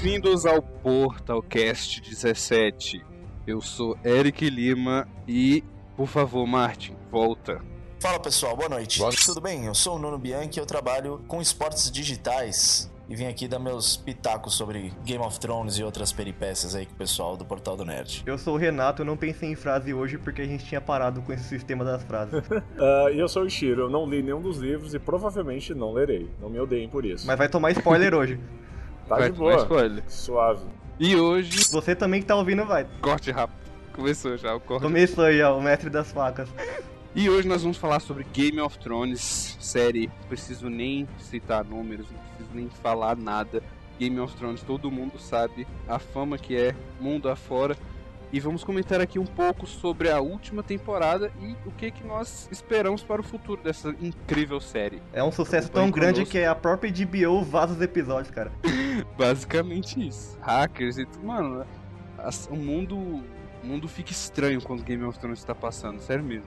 Bem-vindos ao Portalcast 17. Eu sou Eric Lima e, por favor, Martin, volta. Fala pessoal, boa noite. Boa. Tudo bem? Eu sou o Nuno Bianchi, eu trabalho com esportes digitais e vim aqui dar meus pitacos sobre Game of Thrones e outras peripécias aí com o pessoal do Portal do Nerd. Eu sou o Renato, eu não pensei em frase hoje porque a gente tinha parado com esse sistema das frases. uh, e eu sou o Ishiro, eu não li nenhum dos livros e provavelmente não lerei. Não me odeiem por isso. Mas vai tomar spoiler hoje. Tá vai de boa. Spoiler. Suave. E hoje. Você também que tá ouvindo vai. Corte rápido. Começou já o corte. Começou aí, ó, o mestre das facas. E hoje nós vamos falar sobre Game of Thrones, série. Não preciso nem citar números, não preciso nem falar nada. Game of Thrones, todo mundo sabe a fama que é, mundo afora. E vamos comentar aqui um pouco sobre a última temporada e o que, que nós esperamos para o futuro dessa incrível série. É um sucesso tão grande que a própria HBO vaza os episódios, cara. Basicamente isso. Hackers e tudo, mano. O mundo o mundo fica estranho quando Game of Thrones está passando, sério mesmo.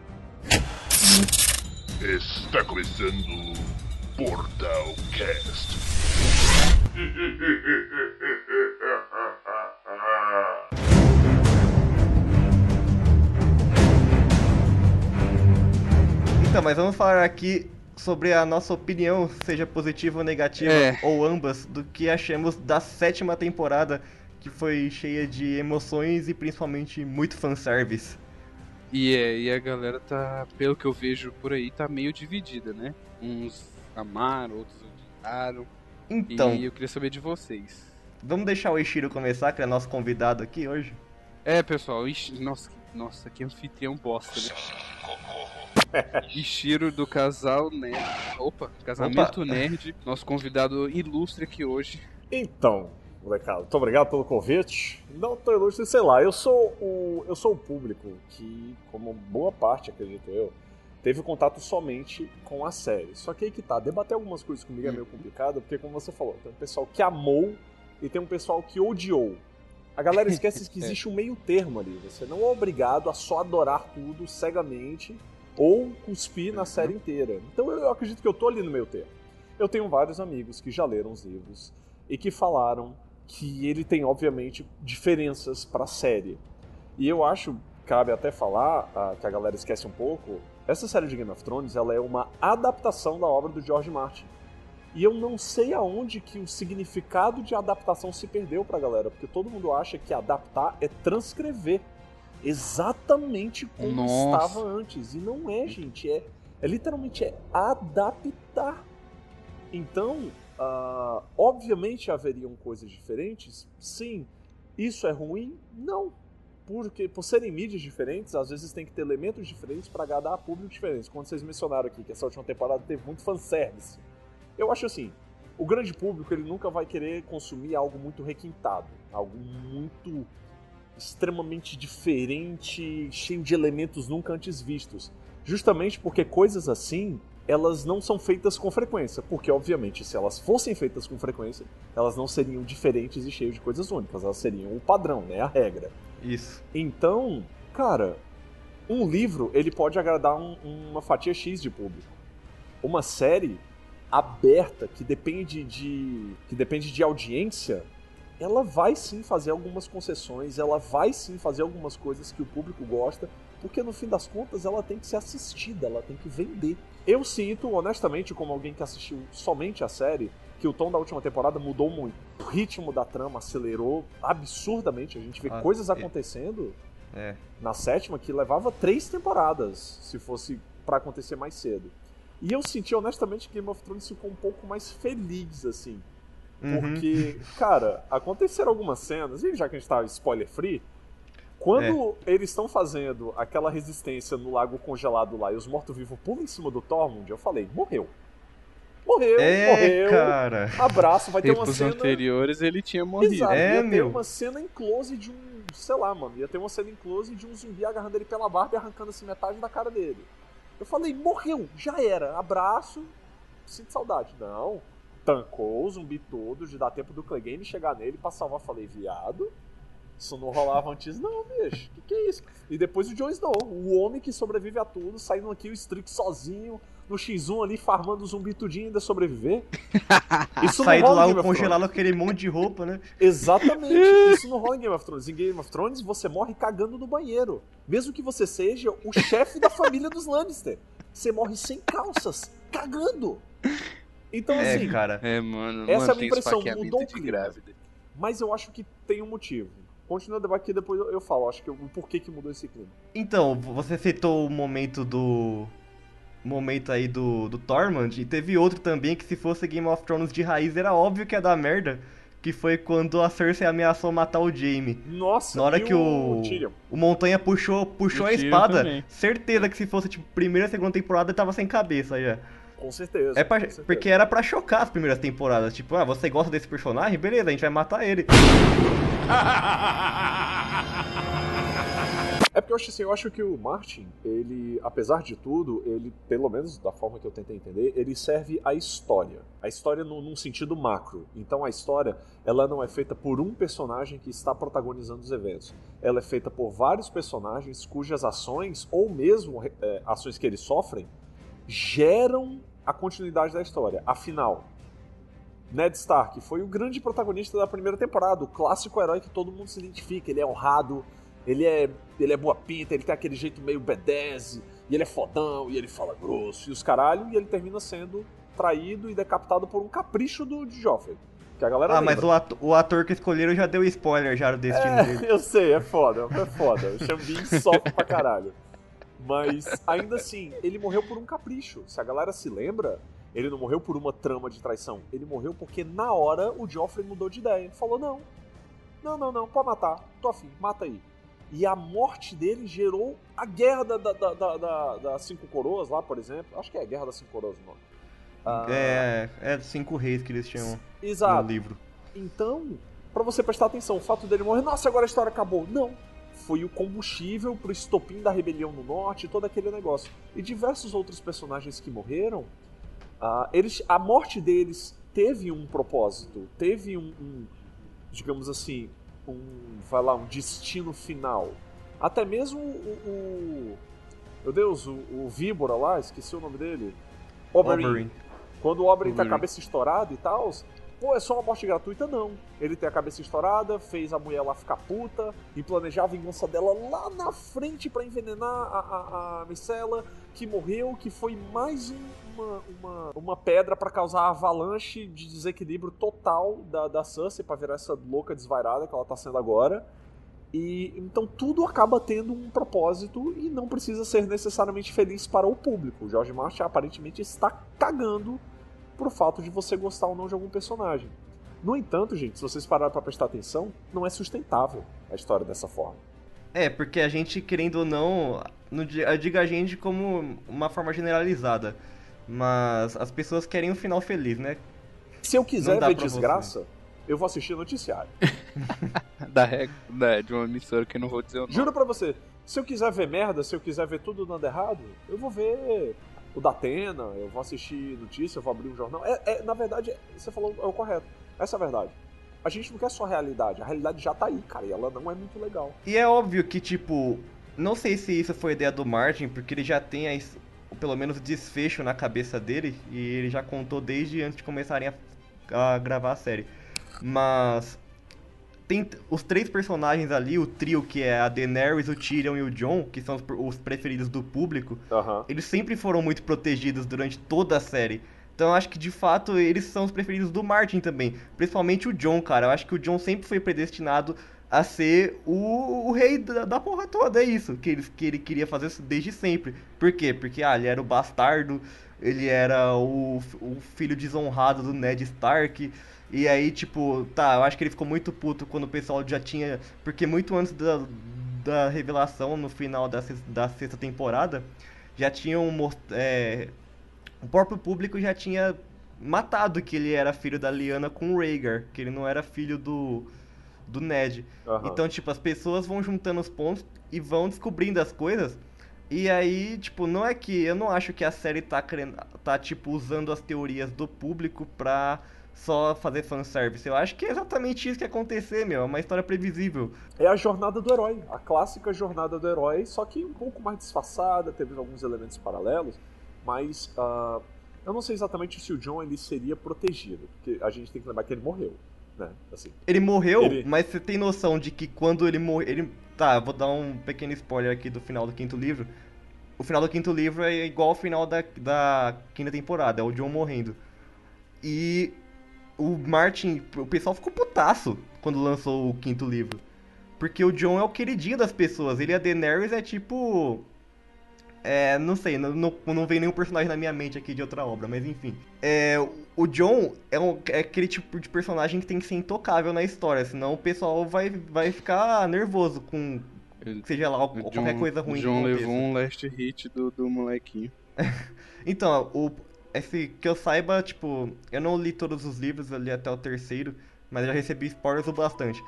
Está começando Portal Cast. Então, mas vamos falar aqui sobre a nossa opinião, seja positiva ou negativa, é. ou ambas, do que achamos da sétima temporada que foi cheia de emoções e principalmente muito fanservice. E, é, e a galera tá, pelo que eu vejo por aí, tá meio dividida, né? Uns amaram, outros odiaram. Então. E eu queria saber de vocês. Vamos deixar o Ishiro começar, que é nosso convidado aqui hoje? É, pessoal, Ishiro, nossa, nossa, que anfitrião bosta, né? Ishiro do casal Nerd. Opa, casamento Opa. Nerd, nosso convidado ilustre aqui hoje. Então, molecada. Muito obrigado pelo convite. Não tô ilustre, sei lá, eu sou o, eu sou o público que, como boa parte, acredito eu, teve contato somente com a série. Só que aí que tá, debater algumas coisas comigo é meio complicado, porque como você falou, tem um pessoal que amou e tem um pessoal que odiou. A galera esquece que existe um meio termo ali. Você não é obrigado a só adorar tudo cegamente ou cuspir na série inteira. Então eu acredito que eu tô ali no meio termo. Eu tenho vários amigos que já leram os livros e que falaram que ele tem, obviamente, diferenças para a série. E eu acho, cabe até falar, uh, que a galera esquece um pouco, essa série de Game of Thrones ela é uma adaptação da obra do George Martin. E eu não sei aonde que o significado de adaptação se perdeu pra galera, porque todo mundo acha que adaptar é transcrever exatamente como Nossa. estava antes. E não é, gente, é, é literalmente é adaptar. Então, Uh, obviamente haveriam coisas diferentes? Sim. Isso é ruim? Não. Porque por serem mídias diferentes, às vezes tem que ter elementos diferentes para agradar a públicos diferentes. Quando vocês mencionaram aqui que essa última temporada teve muito fanservice. Eu acho assim, o grande público ele nunca vai querer consumir algo muito requintado, algo muito extremamente diferente, cheio de elementos nunca antes vistos. Justamente porque coisas assim elas não são feitas com frequência, porque obviamente se elas fossem feitas com frequência, elas não seriam diferentes e cheias de coisas únicas, elas seriam o padrão, né, a regra. Isso. Então, cara, um livro ele pode agradar um, uma fatia X de público. Uma série aberta que depende de que depende de audiência, ela vai sim fazer algumas concessões, ela vai sim fazer algumas coisas que o público gosta, porque no fim das contas ela tem que ser assistida, ela tem que vender. Eu sinto, honestamente, como alguém que assistiu somente a série, que o tom da última temporada mudou muito. O ritmo da trama acelerou absurdamente. A gente vê ah, coisas é. acontecendo é. na sétima que levava três temporadas, se fosse para acontecer mais cedo. E eu senti, honestamente, que Game of Thrones ficou um pouco mais feliz, assim. Uhum. Porque, cara, aconteceram algumas cenas, e já que a gente tá spoiler free, quando é. eles estão fazendo aquela resistência no lago congelado lá e os mortos-vivos pulam em cima do Tormund, eu falei, morreu. Morreu, é, morreu. cara. Abraço, vai ter uma cena... anteriores ele tinha morrido. Exato, é, ia meu. ter uma cena em close de um, sei lá, mano, ia ter uma cena em close de um zumbi agarrando ele pela barba e arrancando assim metade da cara dele. Eu falei, morreu, já era, abraço, sinto saudade. Não, tancou o zumbi todo, de dar tempo do Clegane chegar nele pra salvar. Falei, viado, Isso não rolava antes, não, bicho. O que, que é isso? E depois o Jon Snow, o homem que sobrevive a tudo, saindo aqui o Strick sozinho, no X1 ali, farmando o zumbi tudinho e ainda sobreviver. Isso Sair do lá congelado aquele monte de roupa, né? Exatamente. Isso não rola em Game of Thrones. Em Game of Thrones, você morre cagando no banheiro. Mesmo que você seja o chefe da família dos Lannister. Você morre sem calças, cagando. Então, é, assim. Cara. É, mano. Essa mano, é a minha impressão. Mudou o clima. Mas eu acho que tem um motivo. Continua o debate que depois eu falo. Acho que o porquê que mudou esse clima. Então, você citou o momento do momento aí do, do Tormund, e teve outro também que se fosse Game of Thrones de raiz era óbvio que ia dar merda, que foi quando a Cersei ameaçou matar o Jaime. Nossa, Na hora que o, o, o Montanha puxou, puxou a espada, também. certeza que se fosse tipo primeira, segunda temporada ele tava sem cabeça já. Com certeza, é pra, certeza. Porque era para chocar as primeiras temporadas. Tipo, ah, você gosta desse personagem? Beleza, a gente vai matar ele. É porque eu acho assim, eu acho que o Martin, ele, apesar de tudo, ele, pelo menos da forma que eu tentei entender, ele serve a história. A história num, num sentido macro. Então a história, ela não é feita por um personagem que está protagonizando os eventos. Ela é feita por vários personagens cujas ações, ou mesmo é, ações que eles sofrem, geram a continuidade da história. Afinal, Ned Stark foi o grande protagonista da primeira temporada, o clássico herói que todo mundo se identifica. Ele é honrado, ele é, ele é boa pinta, ele tem aquele jeito meio B10, e ele é fodão, e ele fala grosso, e os caralho, e ele termina sendo traído e decapitado por um capricho do de Joffrey. Que a galera ah, lembra. mas o ator, o ator, que escolheram já deu spoiler já do destino é, dele. Eu sei, é foda, é foda. O Xambin sofre pra caralho. Mas ainda assim, ele morreu por um capricho. Se a galera se lembra, ele não morreu por uma trama de traição. Ele morreu porque na hora o Joffrey mudou de ideia. Ele falou: não, não, não, não, pode matar. Tô afim, mata aí. E a morte dele gerou a guerra da, da, da, da, das Cinco Coroas lá, por exemplo. Acho que é a Guerra das Cinco Coroas o nome. Ah, é, é Cinco Reis que eles tinham Exato. no livro. Então, para você prestar atenção, o fato dele morrer, nossa, agora a história acabou. Não. Foi o combustível pro estopim da rebelião no norte, todo aquele negócio. E diversos outros personagens que morreram, uh, eles, a morte deles teve um propósito, teve um, um digamos assim, um, vai lá, um destino final. Até mesmo o, o meu Deus, o, o Víbora lá, esqueci o nome dele. Oberyn. Oberyn. Quando o Oberyn tem a cabeça estourada e tal, pô, é só uma morte gratuita? Não. Ele tem a cabeça estourada, fez a mulher lá ficar puta e planejar a vingança dela lá na frente para envenenar a, a, a Micela, que morreu, que foi mais um, uma, uma, uma pedra para causar avalanche de desequilíbrio total da, da Cersei pra virar essa louca desvairada que ela tá sendo agora. E então tudo acaba tendo um propósito e não precisa ser necessariamente feliz para o público. O George Martin aparentemente está cagando pro fato de você gostar ou não de algum personagem. No entanto, gente, se vocês pararem para prestar atenção, não é sustentável a história dessa forma. É, porque a gente, querendo ou não, não diga a gente como uma forma generalizada. Mas as pessoas querem um final feliz, né? Se eu quiser ver desgraça, você. eu vou assistir noticiário. da, da, de uma emissora que eu não vou dizer o nome. Juro pra você, se eu quiser ver merda, se eu quiser ver tudo dando errado, eu vou ver o da Atena, eu vou assistir notícia, eu vou abrir um jornal. É, é, na verdade, você falou é o correto. Essa é a verdade. A gente não quer só a realidade, a realidade já tá aí, cara, e ela não é muito legal. E é óbvio que, tipo, não sei se isso foi ideia do Martin, porque ele já tem a, pelo menos desfecho na cabeça dele e ele já contou desde antes de começarem a, a gravar a série. Mas tem os três personagens ali, o trio que é a Daenerys, o Tyrion e o Jon, que são os, os preferidos do público, uhum. eles sempre foram muito protegidos durante toda a série. Então acho que de fato eles são os preferidos do Martin também. Principalmente o Jon, cara. Eu acho que o Jon sempre foi predestinado a ser o, o rei da, da, porra toda, é isso que ele, que ele queria fazer desde sempre. Por quê? Porque ah, ele era o bastardo, ele era o, o filho desonrado do Ned Stark. E aí, tipo, tá, eu acho que ele ficou muito puto quando o pessoal já tinha. Porque muito antes da, da revelação, no final da, da sexta temporada, já tinham. É, o próprio público já tinha matado que ele era filho da Lyanna com o Rhaegar, que ele não era filho do do Ned. Uhum. Então, tipo, as pessoas vão juntando os pontos e vão descobrindo as coisas. E aí, tipo, não é que. Eu não acho que a série tá, tá tipo, usando as teorias do público pra só fazer fanservice. Eu acho que é exatamente isso que ia acontecer, meu. É uma história previsível. É a jornada do herói, a clássica jornada do herói, só que um pouco mais disfarçada, teve alguns elementos paralelos, mas uh, eu não sei exatamente se o John ele seria protegido, porque a gente tem que lembrar que ele morreu. Né? Assim, ele morreu, ele... mas você tem noção de que quando ele morreu. Ele... Tá, vou dar um pequeno spoiler aqui do final do quinto livro. O final do quinto livro é igual ao final da, da quinta temporada, é o John morrendo. E o Martin, o pessoal ficou putaço quando lançou o quinto livro. Porque o John é o queridinho das pessoas. Ele e a Daenerys é tipo. É, não sei, não, não, não vem nenhum personagem na minha mente aqui de outra obra, mas enfim. É, o John é, um, é aquele tipo de personagem que tem que ser intocável na história, senão o pessoal vai, vai ficar nervoso com. Seja lá John, qualquer coisa ruim. O John levou um last hit do, do molequinho. então, o, esse, que eu saiba, tipo, eu não li todos os livros, eu li até o terceiro, mas já recebi spoilers o bastante.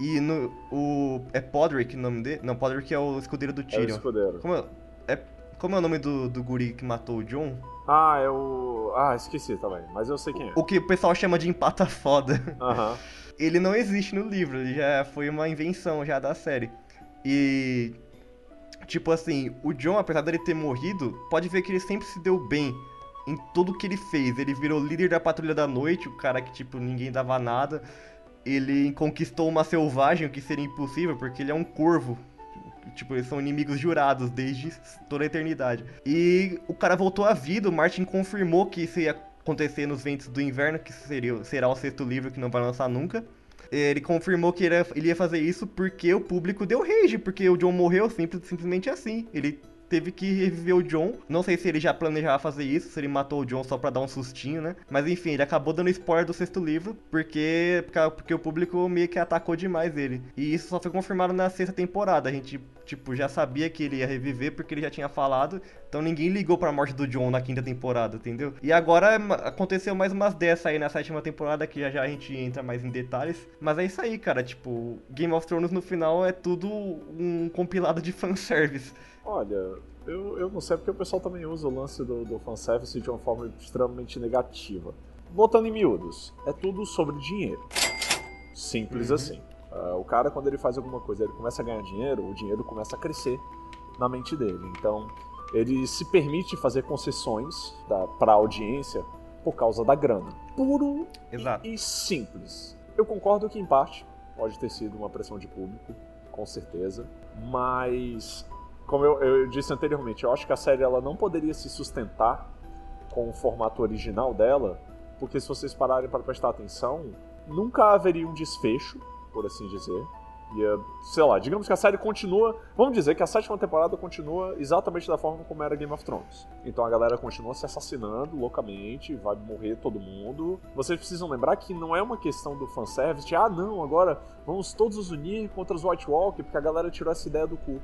E no, o. É Podrick o nome dele? Não, Podrick é o escudeiro do Tyrion. É o escudeiro. Como é, é, como é o nome do, do guri que matou o John? Ah, é o. Ah, esqueci também, mas eu sei quem é. O que o pessoal chama de empata foda. Aham. Ele não existe no livro, ele já foi uma invenção já da série. E. Tipo assim, o John, apesar dele ter morrido, pode ver que ele sempre se deu bem em tudo que ele fez. Ele virou líder da Patrulha da Noite, o cara que, tipo, ninguém dava nada. Ele conquistou uma selvagem, o que seria impossível, porque ele é um corvo. Tipo, eles são inimigos jurados desde toda a eternidade. E o cara voltou à vida, o Martin confirmou que isso ia acontecer nos Ventos do Inverno, que seria, será o sexto livro que não vai lançar nunca. Ele confirmou que ele ia fazer isso porque o público deu rage, porque o John morreu simples, simplesmente assim. Ele teve que reviver o John. Não sei se ele já planejava fazer isso, se ele matou o John só pra dar um sustinho, né? Mas enfim, ele acabou dando spoiler do sexto livro, porque, porque o público meio que atacou demais ele. E isso só foi confirmado na sexta temporada. A gente, tipo, já sabia que ele ia reviver porque ele já tinha falado. Então ninguém ligou pra morte do John na quinta temporada, entendeu? E agora aconteceu mais umas dessas aí na sétima temporada, que já já a gente entra mais em detalhes. Mas é isso aí, cara. Tipo, Game of Thrones no final é tudo um compilado de fanservice. Olha, eu, eu não sei porque o pessoal também usa o lance do, do fanservice de uma forma extremamente negativa. Botando em miúdos, é tudo sobre dinheiro. Simples uhum. assim. Uh, o cara, quando ele faz alguma coisa, ele começa a ganhar dinheiro, o dinheiro começa a crescer na mente dele. Então, ele se permite fazer concessões para a audiência por causa da grana. Puro e, e simples. Eu concordo que, em parte, pode ter sido uma pressão de público, com certeza. Mas como eu, eu, disse anteriormente, eu acho que a série ela não poderia se sustentar com o formato original dela, porque se vocês pararem para prestar atenção, nunca haveria um desfecho, por assim dizer. E, sei lá, digamos que a série continua. Vamos dizer que a sétima temporada continua exatamente da forma como era Game of Thrones. Então a galera continua se assassinando loucamente, vai morrer todo mundo. Vocês precisam lembrar que não é uma questão do fanservice de, ah, não, agora vamos todos nos unir contra os White Walker, porque a galera tirou essa ideia do cu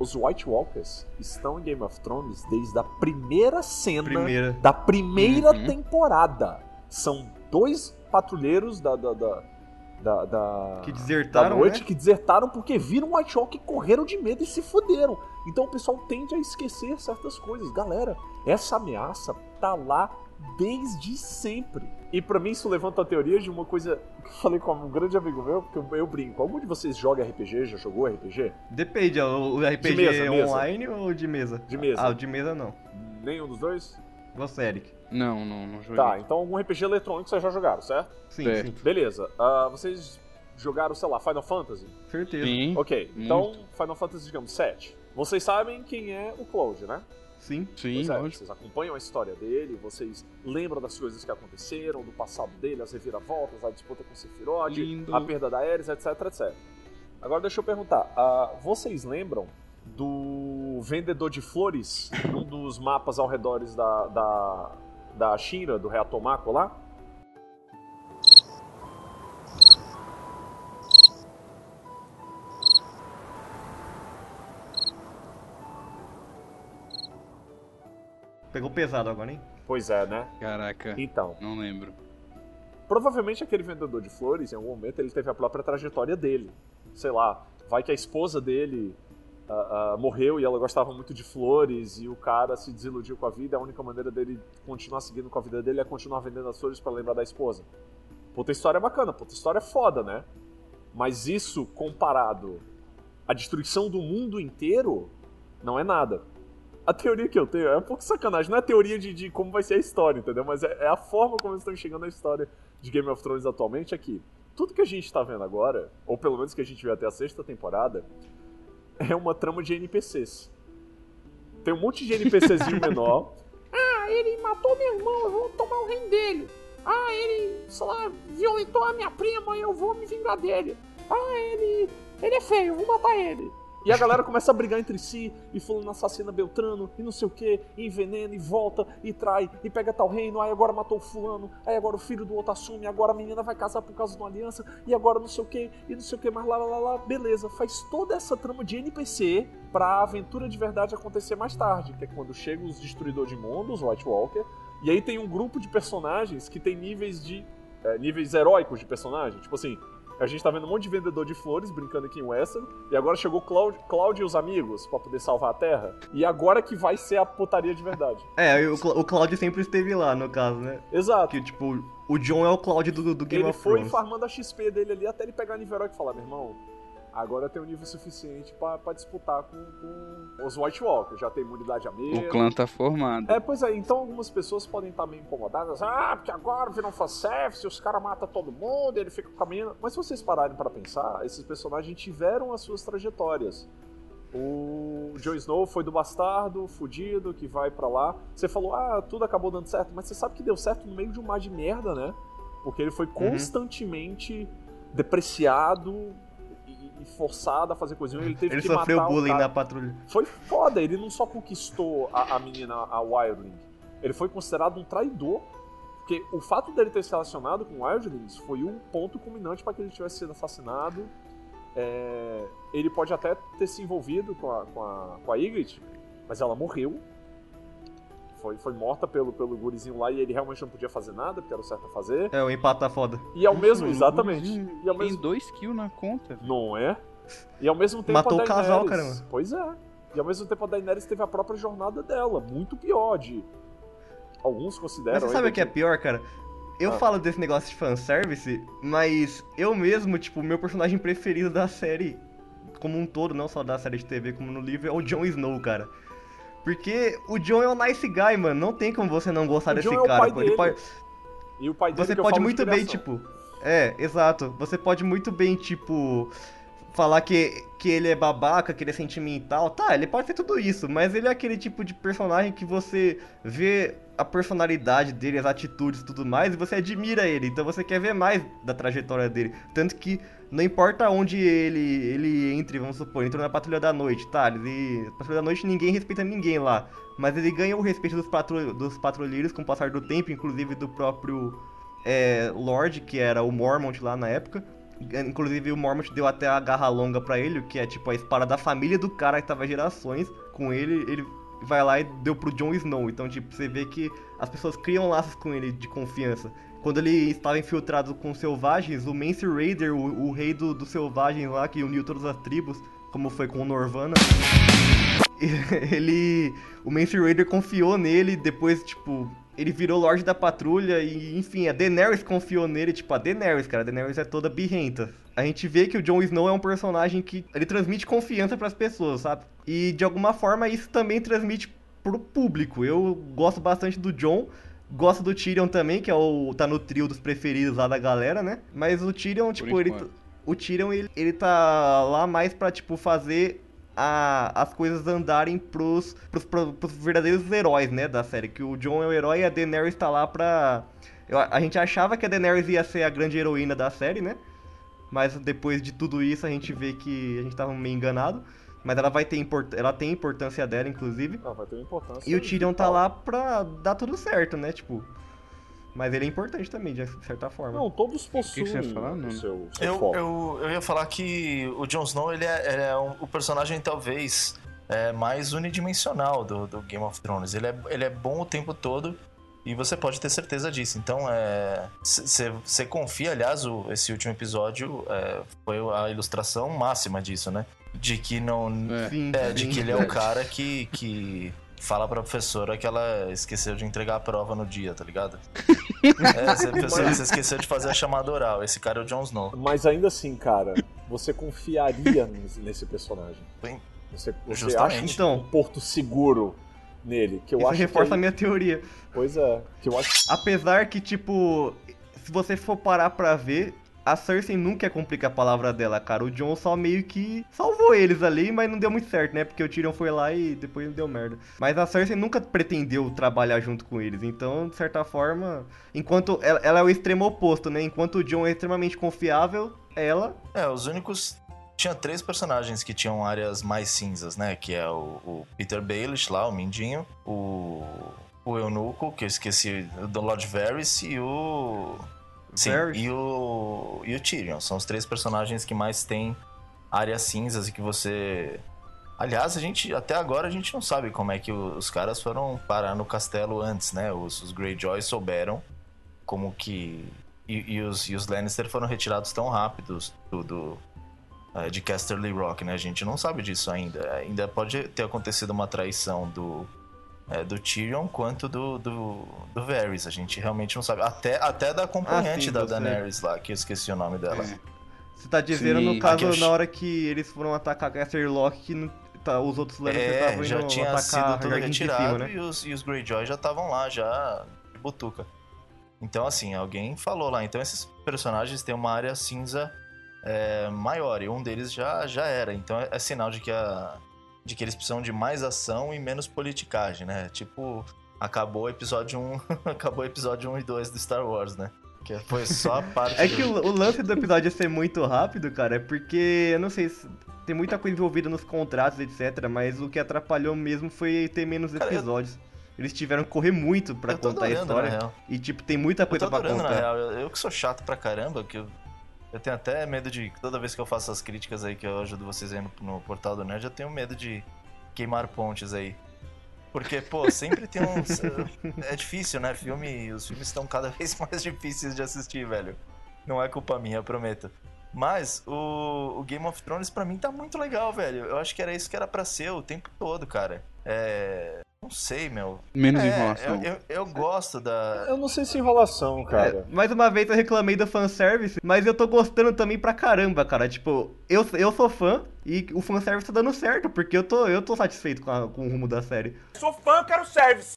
os White Walkers estão em Game of Thrones desde a primeira cena primeira. da primeira uhum. temporada. São dois patrulheiros da, da, da, da, da que desertaram, da noite né? que desertaram porque viram White Walker e correram de medo e se fuderam. Então o pessoal tende a esquecer certas coisas. Galera, essa ameaça tá lá desde sempre. E para mim isso levanta a teoria de uma coisa que eu falei com um grande amigo meu, porque eu, eu brinco. Algum de vocês joga RPG? Já jogou RPG? Depende, o RPG mesa, online mesa. ou de mesa? De mesa. Ah, de mesa não. Nenhum dos dois? Você, Eric. Não, não, não joguei. Tá, então algum RPG eletrônico vocês já jogaram, certo? Sim, certo. sim. Beleza. Uh, vocês jogaram, sei lá, Final Fantasy? Certeza. Sim. Ok, então Final Fantasy, digamos, 7. Vocês sabem quem é o Cloud, né? Sim, sim. É, vocês acompanham a história dele, vocês lembram das coisas que aconteceram, do passado dele, as reviravoltas, a disputa com o Sephiroth, Lindo. a perda da Ares, etc, etc. Agora deixa eu perguntar, uh, vocês lembram do vendedor de flores num dos mapas ao redor da, da, da China, do reator Mako lá? Pegou pesado agora, hein? Pois é, né? Caraca. Então. Não lembro. Provavelmente aquele vendedor de flores, em algum momento, ele teve a própria trajetória dele. Sei lá, vai que a esposa dele uh, uh, morreu e ela gostava muito de flores e o cara se desiludiu com a vida. A única maneira dele continuar seguindo com a vida dele é continuar vendendo as flores para lembrar da esposa. Puta história bacana, puta história foda, né? Mas isso comparado à destruição do mundo inteiro não é nada. A teoria que eu tenho é um pouco sacanagem. Não é a teoria de, de como vai ser a história, entendeu? Mas é, é a forma como eles estão enxergando a história de Game of Thrones atualmente aqui. Tudo que a gente tá vendo agora, ou pelo menos que a gente viu até a sexta temporada, é uma trama de NPCs. Tem um monte de NPCzinho menor. Ah, ele matou meu irmão, eu vou tomar o reino dele. Ah, ele, sei lá, violentou a minha prima, eu vou me vingar dele. Ah, ele. Ele é feio, vou matar ele. E a galera começa a brigar entre si, e fulano assassina Beltrano, e não sei o que, e envenena, e volta, e trai, e pega tal reino, aí agora matou o fulano, aí agora o filho do outro assume, agora a menina vai casar por causa de uma aliança, e agora não sei o que, e não sei o que, mas lá, lá, lá, beleza, faz toda essa trama de NPC pra aventura de verdade acontecer mais tarde, que é quando chegam os Destruidores de Mundos, White Walker, e aí tem um grupo de personagens que tem níveis de... É, níveis heróicos de personagem, tipo assim, a gente tá vendo um monte de vendedor de flores brincando aqui em Western. E agora chegou Cláudio, Cláudio e os amigos para poder salvar a Terra. E agora que vai ser a putaria de verdade. É, o, o Cláudio sempre esteve lá, no caso, né? Exato. Que, tipo, o John é o Cláudio do, do Game ele of Thrones. Ele foi farmando a XP dele ali até ele pegar Niverok e falar, meu irmão, agora tem um nível suficiente para disputar com, com, os White Walkers. Já tem imunidade a. O clã tá formado. É, pois é. Então algumas pessoas podem estar meio incomodadas. Ah, porque agora viram fanservice, os caras matam todo mundo, ele fica caminhando. Mas se vocês pararem para pensar, esses personagens tiveram as suas trajetórias. O Jon Snow foi do bastardo, fudido, que vai para lá. Você falou, ah, tudo acabou dando certo, mas você sabe que deu certo no meio de um mar de merda, né? Porque ele foi uhum. constantemente uhum. depreciado, e forçado a fazer coisinha. Ele teve ele que sofreu matar bullying na patrulha. Foi foda, ele não só conquistou a, a menina, a Wildling, ele foi considerado um traidor. Porque o fato dele ter se relacionado com Wildlings foi um ponto culminante para que ele tivesse sido assassinado. É, ele pode até ter se envolvido com a, com a, com a Ygritte, mas ela morreu foi, foi morta pelo, pelo gurizinho lá e ele realmente não podia fazer nada, porque era o certo a fazer. É, o empate tá foda. E ao mesmo, exatamente. E ao mesmo... Tem dois kills na conta. Não é? E ao mesmo tempo Matou a Daenerys, o casal, caramba. Pois é. E ao mesmo tempo a Daenerys teve a própria jornada dela, muito pior de... Alguns consideram... Mas você sabe o que é pior, cara? Eu ah. falo desse negócio de fanservice, mas eu mesmo, tipo, o meu personagem preferido da série, como um todo, não só da série de TV, como no livro, é o Jon Snow, cara. Porque o John é um nice guy, mano. Não tem como você não gostar o desse John cara. É o pai dele. Pode... E o pai dele Você pode muito bem, tipo. É, exato. Você pode muito bem, tipo. Falar que, que ele é babaca, que ele é sentimental. Tá, ele pode ser tudo isso, mas ele é aquele tipo de personagem que você vê a personalidade dele, as atitudes e tudo mais, e você admira ele. Então você quer ver mais da trajetória dele. Tanto que não importa onde ele, ele entre, vamos supor, entrou na Patrulha da Noite, tá? Ele, Patrulha da Noite ninguém respeita ninguém lá. Mas ele ganha o respeito dos, patru, dos patrulheiros com o passar do tempo, inclusive do próprio é, Lord, que era o Mormont lá na época. Inclusive o Mormont deu até a garra longa para ele, que é tipo a espada da família do cara que tava gerações com ele. Ele vai lá e deu pro Jon Snow. Então, tipo, você vê que as pessoas criam laços com ele de confiança. Quando ele estava infiltrado com os selvagens, o Mance Raider, o, o rei dos do selvagens lá, que uniu todas as tribos, como foi com o Norvana, ele. O Mance Raider confiou nele, depois, tipo, ele virou Lorde da Patrulha e, enfim, a Daenerys confiou nele, tipo, a Daenerys, cara, a Daenerys é toda birrenta. A gente vê que o Jon Snow é um personagem que ele transmite confiança para as pessoas, sabe? E de alguma forma isso também transmite pro público. Eu gosto bastante do Jon, Gosto do Tyrion também, que é o tá no trio dos preferidos lá da galera, né? Mas o Tyrion, tipo, ele o Tyrion ele, ele tá lá mais pra, tipo, fazer a, as coisas andarem pros, pros, pros, pros verdadeiros heróis, né, da série. Que o Jon é o herói e a Daenerys tá lá pra... Eu, a gente achava que a Daenerys ia ser a grande heroína da série, né? Mas depois de tudo isso a gente vê que a gente tava meio enganado. Mas ela vai ter import... ela tem importância dela, inclusive. Ela vai ter importância. E o Tyrion tá lá pra dar tudo certo, né? Tipo. Mas ele é importante também, de certa forma. Não, todos possuem que que você falar, o seu, seu eu, eu, eu, ia falar que o Jon Snow, ele é, ele é um, o personagem, talvez, é, mais unidimensional do, do Game of Thrones. Ele é, ele é bom o tempo todo e você pode ter certeza disso. Então, você confia, aliás, o, esse último episódio é, foi a ilustração máxima disso, né? De que não. É. Sim, É, de sim. que ele é o cara que, que fala pra professora que ela esqueceu de entregar a prova no dia, tá ligado? É, você, você- você esqueceu de fazer a chamada oral. Esse cara é o Jon Snow. Mas ainda assim, cara, você confiaria nesse- personagem. Sim. Você, você Justamente. acha Então. um porto seguro nele. Que eu Isso acho reforça que a minha teoria. Pois é. Que eu acho Apesar que, tipo, se você for parar pra ver, a Cersei nunca ia complicar a palavra dela, cara. O Jon só meio que salvou eles ali, mas não deu muito certo, né? Porque o Tyrion foi lá e depois deu merda. Mas a Cersei nunca pretendeu trabalhar junto com eles. Então, de certa forma, enquanto ela, ela é o extremo oposto, né? Enquanto o Jon é extremamente confiável, ela É, os únicos. Tinha três personagens que tinham áreas mais cinzas, né? Que é o, o Peter Baelish lá, o Mindinho, o. O Eunuco, que eu esqueci, do Lord Varys, e o. Sim, e o. E o Tyrion. São os três personagens que mais têm áreas cinzas e que você. Aliás, a gente. Até agora a gente não sabe como é que os caras foram parar no castelo antes, né? Os, os Greyjoy souberam como que. E, e os, e os Lannister foram retirados tão rápidos do, do, eh, de Casterly Rock, né? A gente não sabe disso ainda. Ainda pode ter acontecido uma traição do, eh, do Tyrion quanto do, do, do Varys. A gente realmente não sabe. Até, até da acompanhante sim, da Daenerys lá, que eu esqueci o nome dela. É. Você tá dizendo, Sim. no caso, Aqui na hora que eles foram atacar Caster Lock, que não- tá, os outros Lannister É, estavam já tinha sido tudo retirado cima, né? e, os, e os Greyjoy já estavam lá, já de butuca. Então, assim, alguém falou lá. Então, esses personagens têm uma área cinza é, maior e um deles já, já era. Então, é, é sinal de que, a, de que eles precisam de mais ação e menos politicagem, né? Tipo, acabou o episódio 1, acabou o episódio 1 e 2 do Star Wars, né? Que foi só a parte É do- que o, o lance do episódio ser muito rápido, cara, é porque, eu não sei, se tem muita coisa envolvida nos contratos, etc, mas o que atrapalhou mesmo foi ter menos Cara, eu- episódios. Eles tiveram que correr muito tô contar a adorando, na história. E, tipo, tem muita Eu coisa tô pra adorando, na contar. real. Eu, eu que sou chato pra caramba, que eu, eu tenho até medo de. Toda vez que eu faço as críticas aí que eu ajudo vocês aí no, no portal do Nerd, eu tenho medo de queimar pontes aí. Porque, pô, sempre tem uns. é difícil, né? Filme, os filmes estão cada vez mais difíceis de assistir, velho. Não é culpa minha, eu prometo. Mas o, o Game of Thrones pra mim tá muito legal, velho. Eu acho que era isso que era pra ser o tempo todo, cara. É. Não sei, meu. Menos É, enrolação. eu, eu, eu gosto da, Eu não sei se enrolação, cara. É, mais uma vez eu reclamei do fanservice, mas eu tô gostando também pra caramba, cara. Tipo, eu, eu sou fã e o fanservice tá dando certo, porque eu tô, eu tô satisfeito com, a- com o rumo da série. Sou fã, quero service.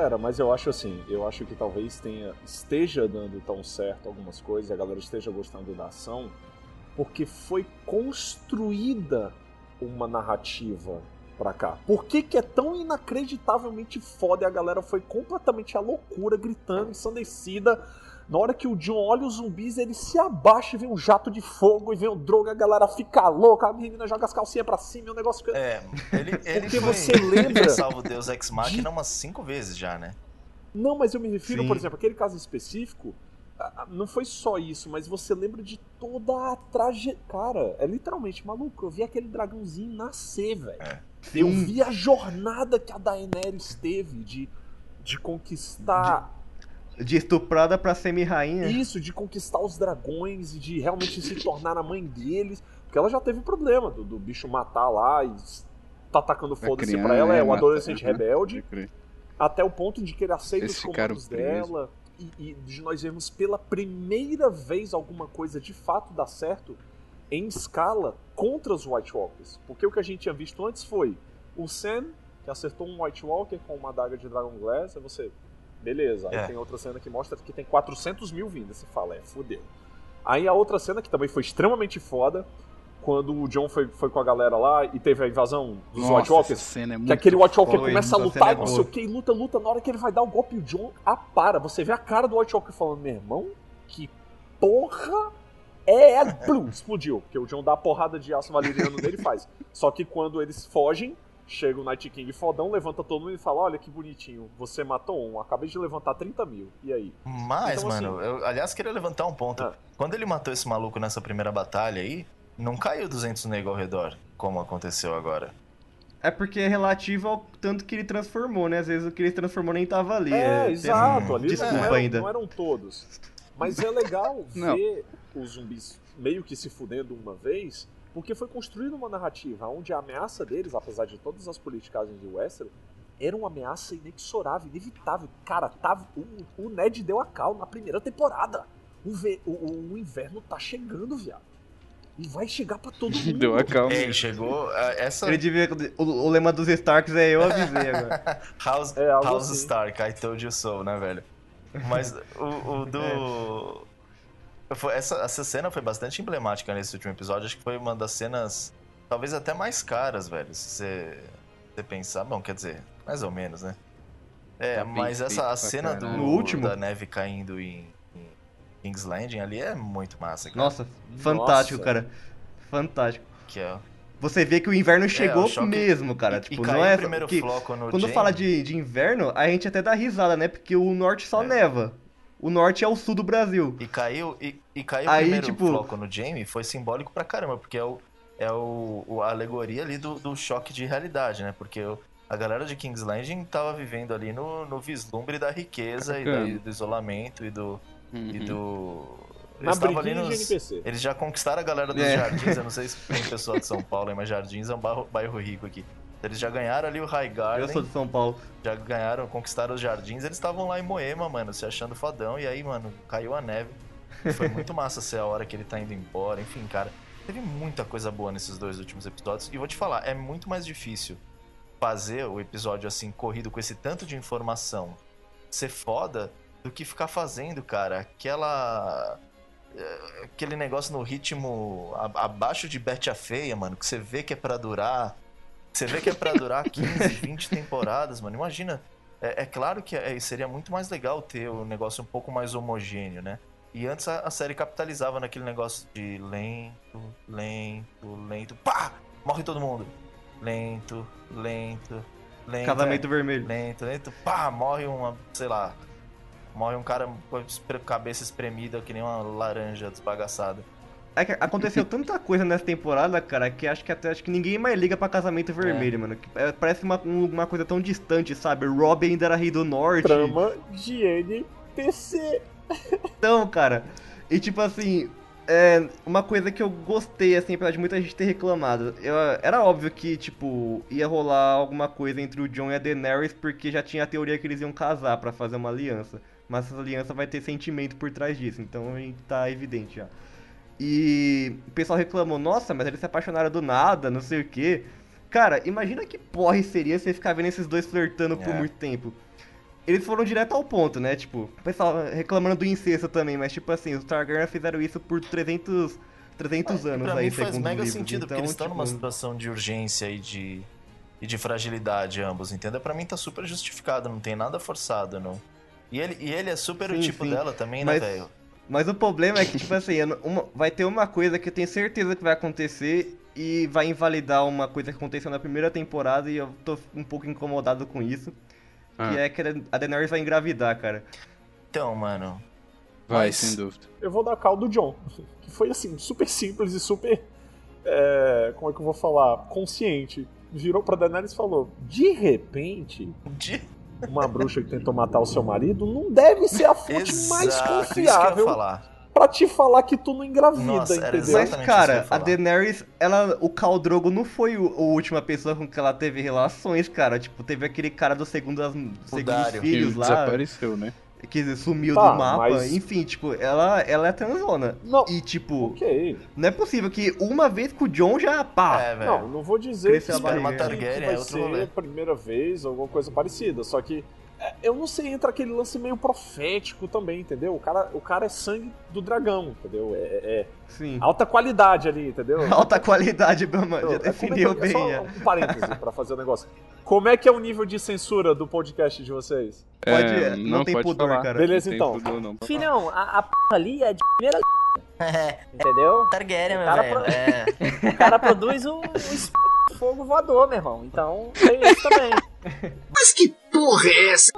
Galera, mas eu acho assim, eu acho que talvez tenha esteja dando tão certo algumas coisas, a galera esteja gostando da ação, porque foi construída uma narrativa pra cá. Por que, que é tão inacreditavelmente foda e a galera foi completamente à loucura, gritando, ensandecida? Na hora que o John olha os zumbis, ele se abaixa e vem um jato de fogo e vem o droga, a galera fica louca, a menina joga as calcinhas pra cima e o negócio fica. É, ele, ele Porque foi você lembra salvo Deus Ex Machina umas cinco vezes já, né? Não, mas eu me refiro, Sim. por exemplo, aquele caso específico, não foi só isso, mas você lembra de toda a trajetória. Cara, é literalmente maluco. Eu vi aquele dragãozinho nascer, velho. É. Eu vi a jornada que a Daenerys teve de, de conquistar De estuprada pra semi-rainha. isso, de conquistar os dragões e de realmente se tornar a mãe deles. Porque ela já teve problema do, do bicho matar lá e tá atacando foda-se pra ela, é é, um adolescente esse crer. até o ponto de que ele aceita Eles os comandos presos. dela e, e de nós vermos pela primeira vez alguma coisa de fato dar certo em escala contra os White Walkers. Porque o que a gente tinha visto antes foi o Sam, que acertou um White Walker com uma adaga de Dragon Glass, aí você... Beleza, aí É. tem outra cena que mostra que tem 400 mil vindo, você fala, é, fodeu. Aí a outra cena que também foi extremamente foda, quando o John foi, foi com a galera lá e teve a invasão dos Nossa, White Walkers, essa cena é que aquele White Walker foda, começa a lutar e é não sei o que, luta, luta, na hora que ele vai dar o golpe, o John apara. Você vê a cara do White Walker falando, meu irmão, que porra é? Plum, explodiu. Porque o John dá a porrada de aço valeriano nele e faz. Só que quando eles fogem, chega o Night King fodão, levanta todo mundo e fala, olha que bonitinho, você matou um, acabei de levantar 30 mil. E aí? Mas, Então, mano, eu, aliás, queria levantar um ponto. Ah. Quando ele matou esse maluco nessa primeira batalha aí, não caiu 200 nego ao redor. como aconteceu agora. É porque é relativo ao tanto que ele transformou, né? Às vezes o que ele transformou nem tava ali. É, tem exato. essa Ali Desculpa não, eram, ainda. não eram todos. Mas é legal ver os zumbis meio que se fudendo uma vez, porque foi construída uma narrativa onde a ameaça deles, apesar de todas as politicagens de Westeros, era uma ameaça inexorável, inevitável. Cara, tava, o, o Ned deu a cal na primeira temporada. O, ve- o- o inverno tá chegando, viado. E vai chegar pra todo mundo. Deu a calma. Ei, chegou ah, essa Ele devia. O, o lema dos Starks é eu avisei agora. House, É, House assim. Stark, I told you so, né, velho? Mas o, o do. Foi- essa, essa cena foi bastante emblemática nesse último episódio. Acho que foi uma das cenas, talvez até mais caras, velho. Se você, você pensar. Bom, quer dizer, mais ou menos, né? É, Tá mas essa a cena do. No último? da neve caindo em, em King's Landing ali é muito massa, cara. Nossa, fantástico, Nossa. cara. Fantástico. Que é, Você vê que o inverno chegou o choque- mesmo, cara. e, tipo, e não é. o primeiro que, floco no quando Jaime. fala de, de inverno, a gente até dá risada, né? Porque o norte só É. neva. O norte é o sul do Brasil. E caiu, e, e caiu Aí, o primeiro tipo- floco no Jamie foi simbólico pra caramba, porque é, o, é o, o- a alegoria ali do, do choque de realidade, né? Porque o- a galera de King's Landing tava vivendo ali no, no vislumbre da riqueza e, da- e do isolamento e do. E Uhum. do... Na Eles estavam ali nos-. Eles já conquistaram a galera dos É. jardins, eu não sei se tem pessoal de São Paulo, aí, mas Jardins é um bairro, bairro rico aqui. Eles já ganharam ali o High Eu Garden sou de São Paulo. já ganharam, conquistaram os jardins, eles estavam lá em Moema, mano, se achando fodão, e aí, mano, caiu a neve. Foi muito massa ser a hora que ele tá indo embora, enfim, cara. Teve muita coisa boa nesses dois últimos episódios, e vou te falar, é muito mais difícil fazer o episódio assim, corrido, com esse tanto de informação, ser foda, do que ficar fazendo, cara, aquela. eh, Aquele negócio no ritmo abaixo de Bete a Feia, mano, que você vê que é pra durar você vê que é pra durar 15, 20 temporadas, mano. Imagina. É, é claro que é- seria muito mais legal ter o negócio um pouco mais homogêneo, né? E antes a, a série capitalizava naquele negócio de lento, lento, lento. Pá! Morre todo mundo. Lento, lento, lento. Casamento é, vermelho. Lento, lento. Pá! Morre uma, sei lá. Morre um cara com a cabeça espremida que nem uma laranja desbagaçada. É que aconteceu tanta coisa nessa temporada, cara, que acho que até acho que ninguém mais liga pra casamento vermelho, mano. Que, é, parece uma, um- uma coisa tão distante, sabe? Rob ainda era rei do norte. Trama de NPC. Então, cara. E tipo assim, é, uma coisa que eu gostei, assim, apesar de muita gente ter reclamado. eu- era óbvio que, tipo, ia rolar alguma coisa entre o John e a Daenerys, porque já tinha a teoria que eles iam casar pra fazer uma aliança. Mas essa aliança vai ter sentimento por trás disso, então tá evidente já. E o pessoal reclamou, nossa, mas eles se apaixonaram do nada, não sei o quê. Cara, imagina que porre seria você ficar vendo esses dois flertando por É. muito tempo. Eles foram direto ao ponto, né? Tipo, o pessoal reclamando do incesto também, mas tipo assim, os Targaryen fizeram isso por 300, 300 anos pra aí, mim faz mega os livros. sentido, porque Então, eles estão numa tipo, situação de urgência e de, e de fragilidade, ambos, entendeu? Pra mim tá super justificado, não tem nada forçado, não. E ele, e ele é super o Sim, tipo sim. dela também, Mas- né, velho? Mas o problema é que, tipo assim, uma- vai ter uma coisa que eu tenho certeza que vai acontecer e vai invalidar uma coisa que aconteceu na primeira temporada e eu tô um pouco incomodado com isso. Ah. Que é que a Daenerys vai engravidar, cara. Então, mano. Vai, Mas- sem dúvida. Eu vou dar cal do John. Que foi assim, super simples e super. é, como é que eu vou falar? Consciente. Virou pra Daenerys e falou: De repente, De... uma bruxa que tentou matar o seu marido não deve ser a fonte mais confiável pra te falar que tu não engravida, Nossa, entendeu? exatamente Mas, cara, a. Daenerys, ela, o Khal Drogo não foi o, a última pessoa com que ela teve relações, cara. Tipo, teve aquele cara dos segundos, segundos Dario. filhos lá, desapareceu, né? Que sumiu Tá, do mapa. mas- Enfim, tipo, ela, ela é transona. Não, E, tipo, ok. não é possível que uma vez com o John já, pá, É, velho. Não, não vou dizer que, que- que vai é ser rolê. a primeira vez alguma coisa parecida. Só que é, eu não sei, entra aquele lance meio profético também, entendeu? O cara, o cara é sangue do dragão, entendeu? É, é sim. alta qualidade ali, entendeu? Alta qualidade, Então, já é, é definiu que- bem. Só é. um parêntese pra fazer o negócio. Como é que é o nível de censura do podcast de vocês? Pode- É, não tem pode pudor, falar. cara. Beleza, Não tem então. pudor, não. Filhão, a, a p ali é de primeira. É, Entendeu? Targaryen, meu Cara, velho. pro- É. O cara produz um, um fogo voador, meu irmão. Então tem isso também. Mas que porra é essa?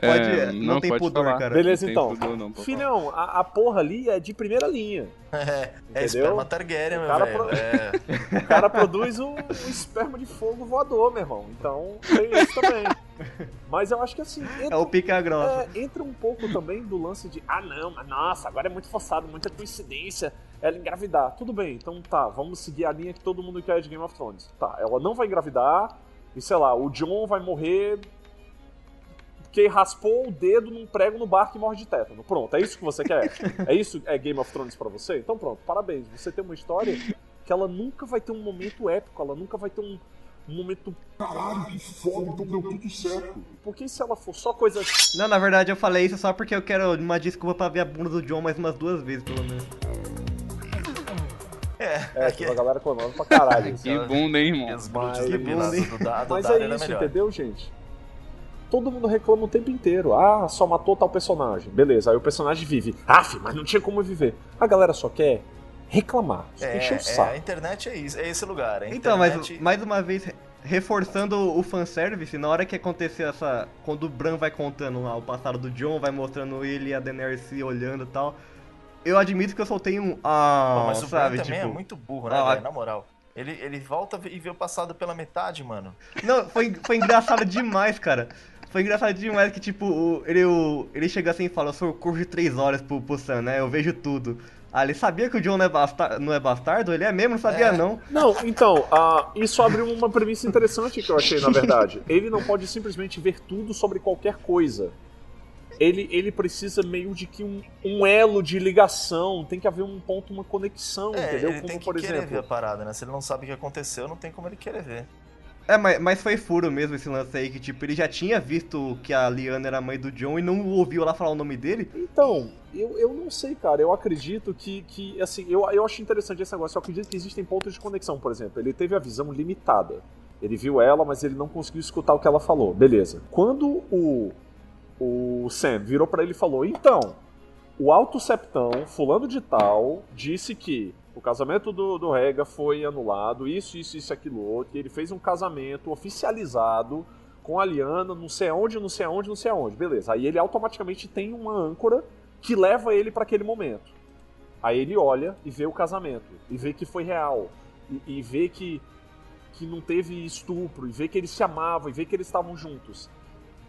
Pode, É, não, tem pode pudor, falar. cara. Beleza, tem então. pudor, não, Filhão, a, a porra ali é de primeira linha. É, é esperma Targaryen, O meu cara velho. pro- É. O cara produz o, o esperma de fogo voador, meu irmão. Então tem isso também. Mas eu acho que assim, É entra, o pica grossa. é, entra um pouco também do lance de ah não, mas nossa, agora é muito forçado, muita coincidência ela engravidar. Tudo bem, então tá, vamos seguir a linha que todo mundo quer de Game of Thrones. Tá, ela não vai engravidar, e sei lá, o John vai morrer porque raspou o dedo num prego no bar que morre de tétano. Pronto, é isso que você quer? É isso é Game of Thrones pra você? Então pronto, parabéns. Você tem uma história que ela nunca vai ter um momento épico, ela nunca vai ter um, um momento. Caralho, que foda, então deu tudo certo. Porque se ela for só coisa. Não, na verdade eu falei isso só porque eu quero uma desculpa pra ver a bunda do John mais umas duas vezes, pelo menos. É, É, tem uma galera clamando pra caralho. Que bunda, hein, irmão? glúteos Mas- depilados do, Mas é isso, melhor. entendeu, gente? Todo mundo reclama o tempo inteiro. Ah, só matou tal personagem. Beleza, aí o personagem vive. Ah, fi, mas não tinha como viver. A galera só quer reclamar. Só É, encher o é, saco. a internet é isso, é esse lugar. A Então, mas mais uma vez, reforçando o fanservice, na hora que acontecer essa. Quando o Bran vai contando lá o passado do John, vai mostrando ele e a Daenerys se olhando e tal. Eu admito que eu soltei um. Ah, Pô, mas o Bran sabe, também tipo. é muito burro, né, ah, velho? Na moral. Ele, ele volta e vê o passado pela metade, mano. Não, foi, foi engraçado demais, cara. Foi engraçado demais que, tipo, o- ele, o- ele chega assim e fala, eu sou o curso de três horas pro, pro Sam, né? Eu vejo tudo. Ah, ele sabia que o John não é, bastar, não é bastardo? Ele é mesmo? Não sabia, É. não. Não, então, ah, isso abre uma premissa interessante que eu achei, na verdade. Ele não pode simplesmente ver tudo sobre qualquer coisa. Ele, ele precisa meio de que um, um elo de ligação, tem que haver um ponto, uma conexão, É, entendeu? ele Como, tem que por querer ver a exemplo. parada, né? Se ele não sabe o que aconteceu, não tem como ele querer ver. É, mas, mas foi furo mesmo esse lance aí, que, tipo, ele já tinha visto que a Liana era a mãe do John e não ouviu ela falar o nome dele. Então, eu, eu não sei, cara. Eu acredito que, que assim, eu, eu acho interessante esse negócio. Eu acredito que existem pontos de conexão, por exemplo. Ele teve a visão limitada. Ele viu ela, mas ele não conseguiu escutar o que ela falou. Beleza. Quando o, o Sam virou pra ele e falou: Então, o alto septão, fulano de tal, disse que o casamento do, do Rega foi anulado, isso, isso, isso, aquilo outro, ele fez um casamento oficializado com a Liana, não sei aonde, não sei aonde, não sei aonde. Beleza. Aí ele automaticamente tem uma âncora que leva ele pra aquele momento. Aí ele olha e vê o casamento, e vê que foi real, e, e vê que, que não teve estupro, e vê que eles se amavam, e vê que eles estavam juntos.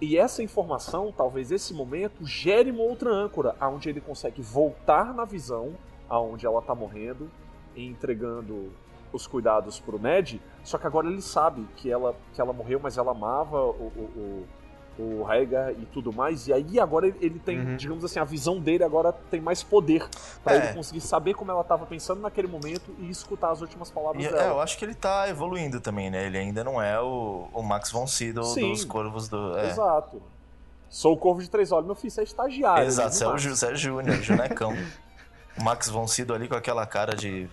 E essa informação, talvez esse momento, gere uma outra âncora, aonde ele consegue voltar na visão, aonde ela tá morrendo, e entregando os cuidados pro Ned, só que agora ele sabe que ela, que ela morreu, mas ela amava o, o, o, o Rhaegar e tudo mais, e aí agora ele, tem, Uhum. digamos assim, a visão dele agora tem mais poder pra É. ele conseguir saber como ela tava pensando naquele momento e escutar as últimas palavras E, é, dela. eu acho que ele tá evoluindo também, né? Ele ainda não é o, o Max von Sydow Sim. dos Corvos do... É. Exato. Sou o Corvo de Três Olhos, meu filho, você é estagiário. Exato, né, você é o? Ju- você é Júnior, Junecão. o Max von Sydow ali com aquela cara de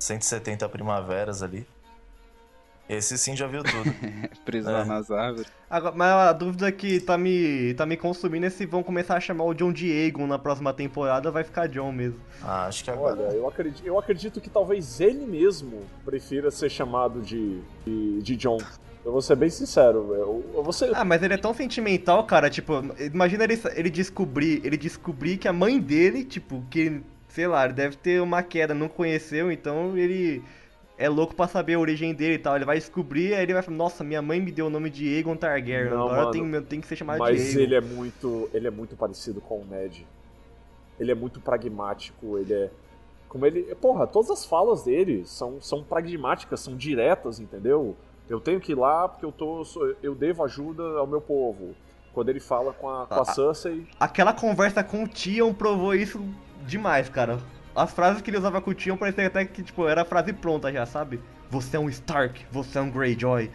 170 primaveras ali. Esse sim já viu tudo. Preso É. lá nas árvores. Agora, mas a dúvida que tá me, tá me consumindo é se vão começar a chamar o John Diego na próxima temporada vai ficar John mesmo. Ah, acho que agora. Olha, eu acredito, eu acredito que talvez ele mesmo prefira ser chamado de, de, de John. Eu vou ser bem sincero, eu, eu vou ser, Ah, mas ele é tão sentimental, cara, tipo, imagina ele, ele descobrir, ele descobrir que a mãe dele, tipo, que, sei lá, deve ter uma queda, não conheceu, então ele é louco pra saber a origem dele e tal. Ele vai descobrir, aí ele vai falar, nossa, minha mãe me deu o nome de Aegon Targaryen, Não, agora mano, eu tenho que ser chamado de mas ele é muito, ele é muito parecido com o Ned. Ele é muito pragmático, ele é como ele, porra, todas as falas dele são, são pragmáticas, são diretas, entendeu? Eu tenho que ir lá porque eu tô, eu devo ajuda ao meu povo. Quando ele fala com a, com a Ah, Cersei, Aquela conversa com o Tion provou isso demais, cara. As frases que ele usava com o Tion parecia até que, tipo, era a frase pronta já, sabe? Você é um Stark, você é um Greyjoy.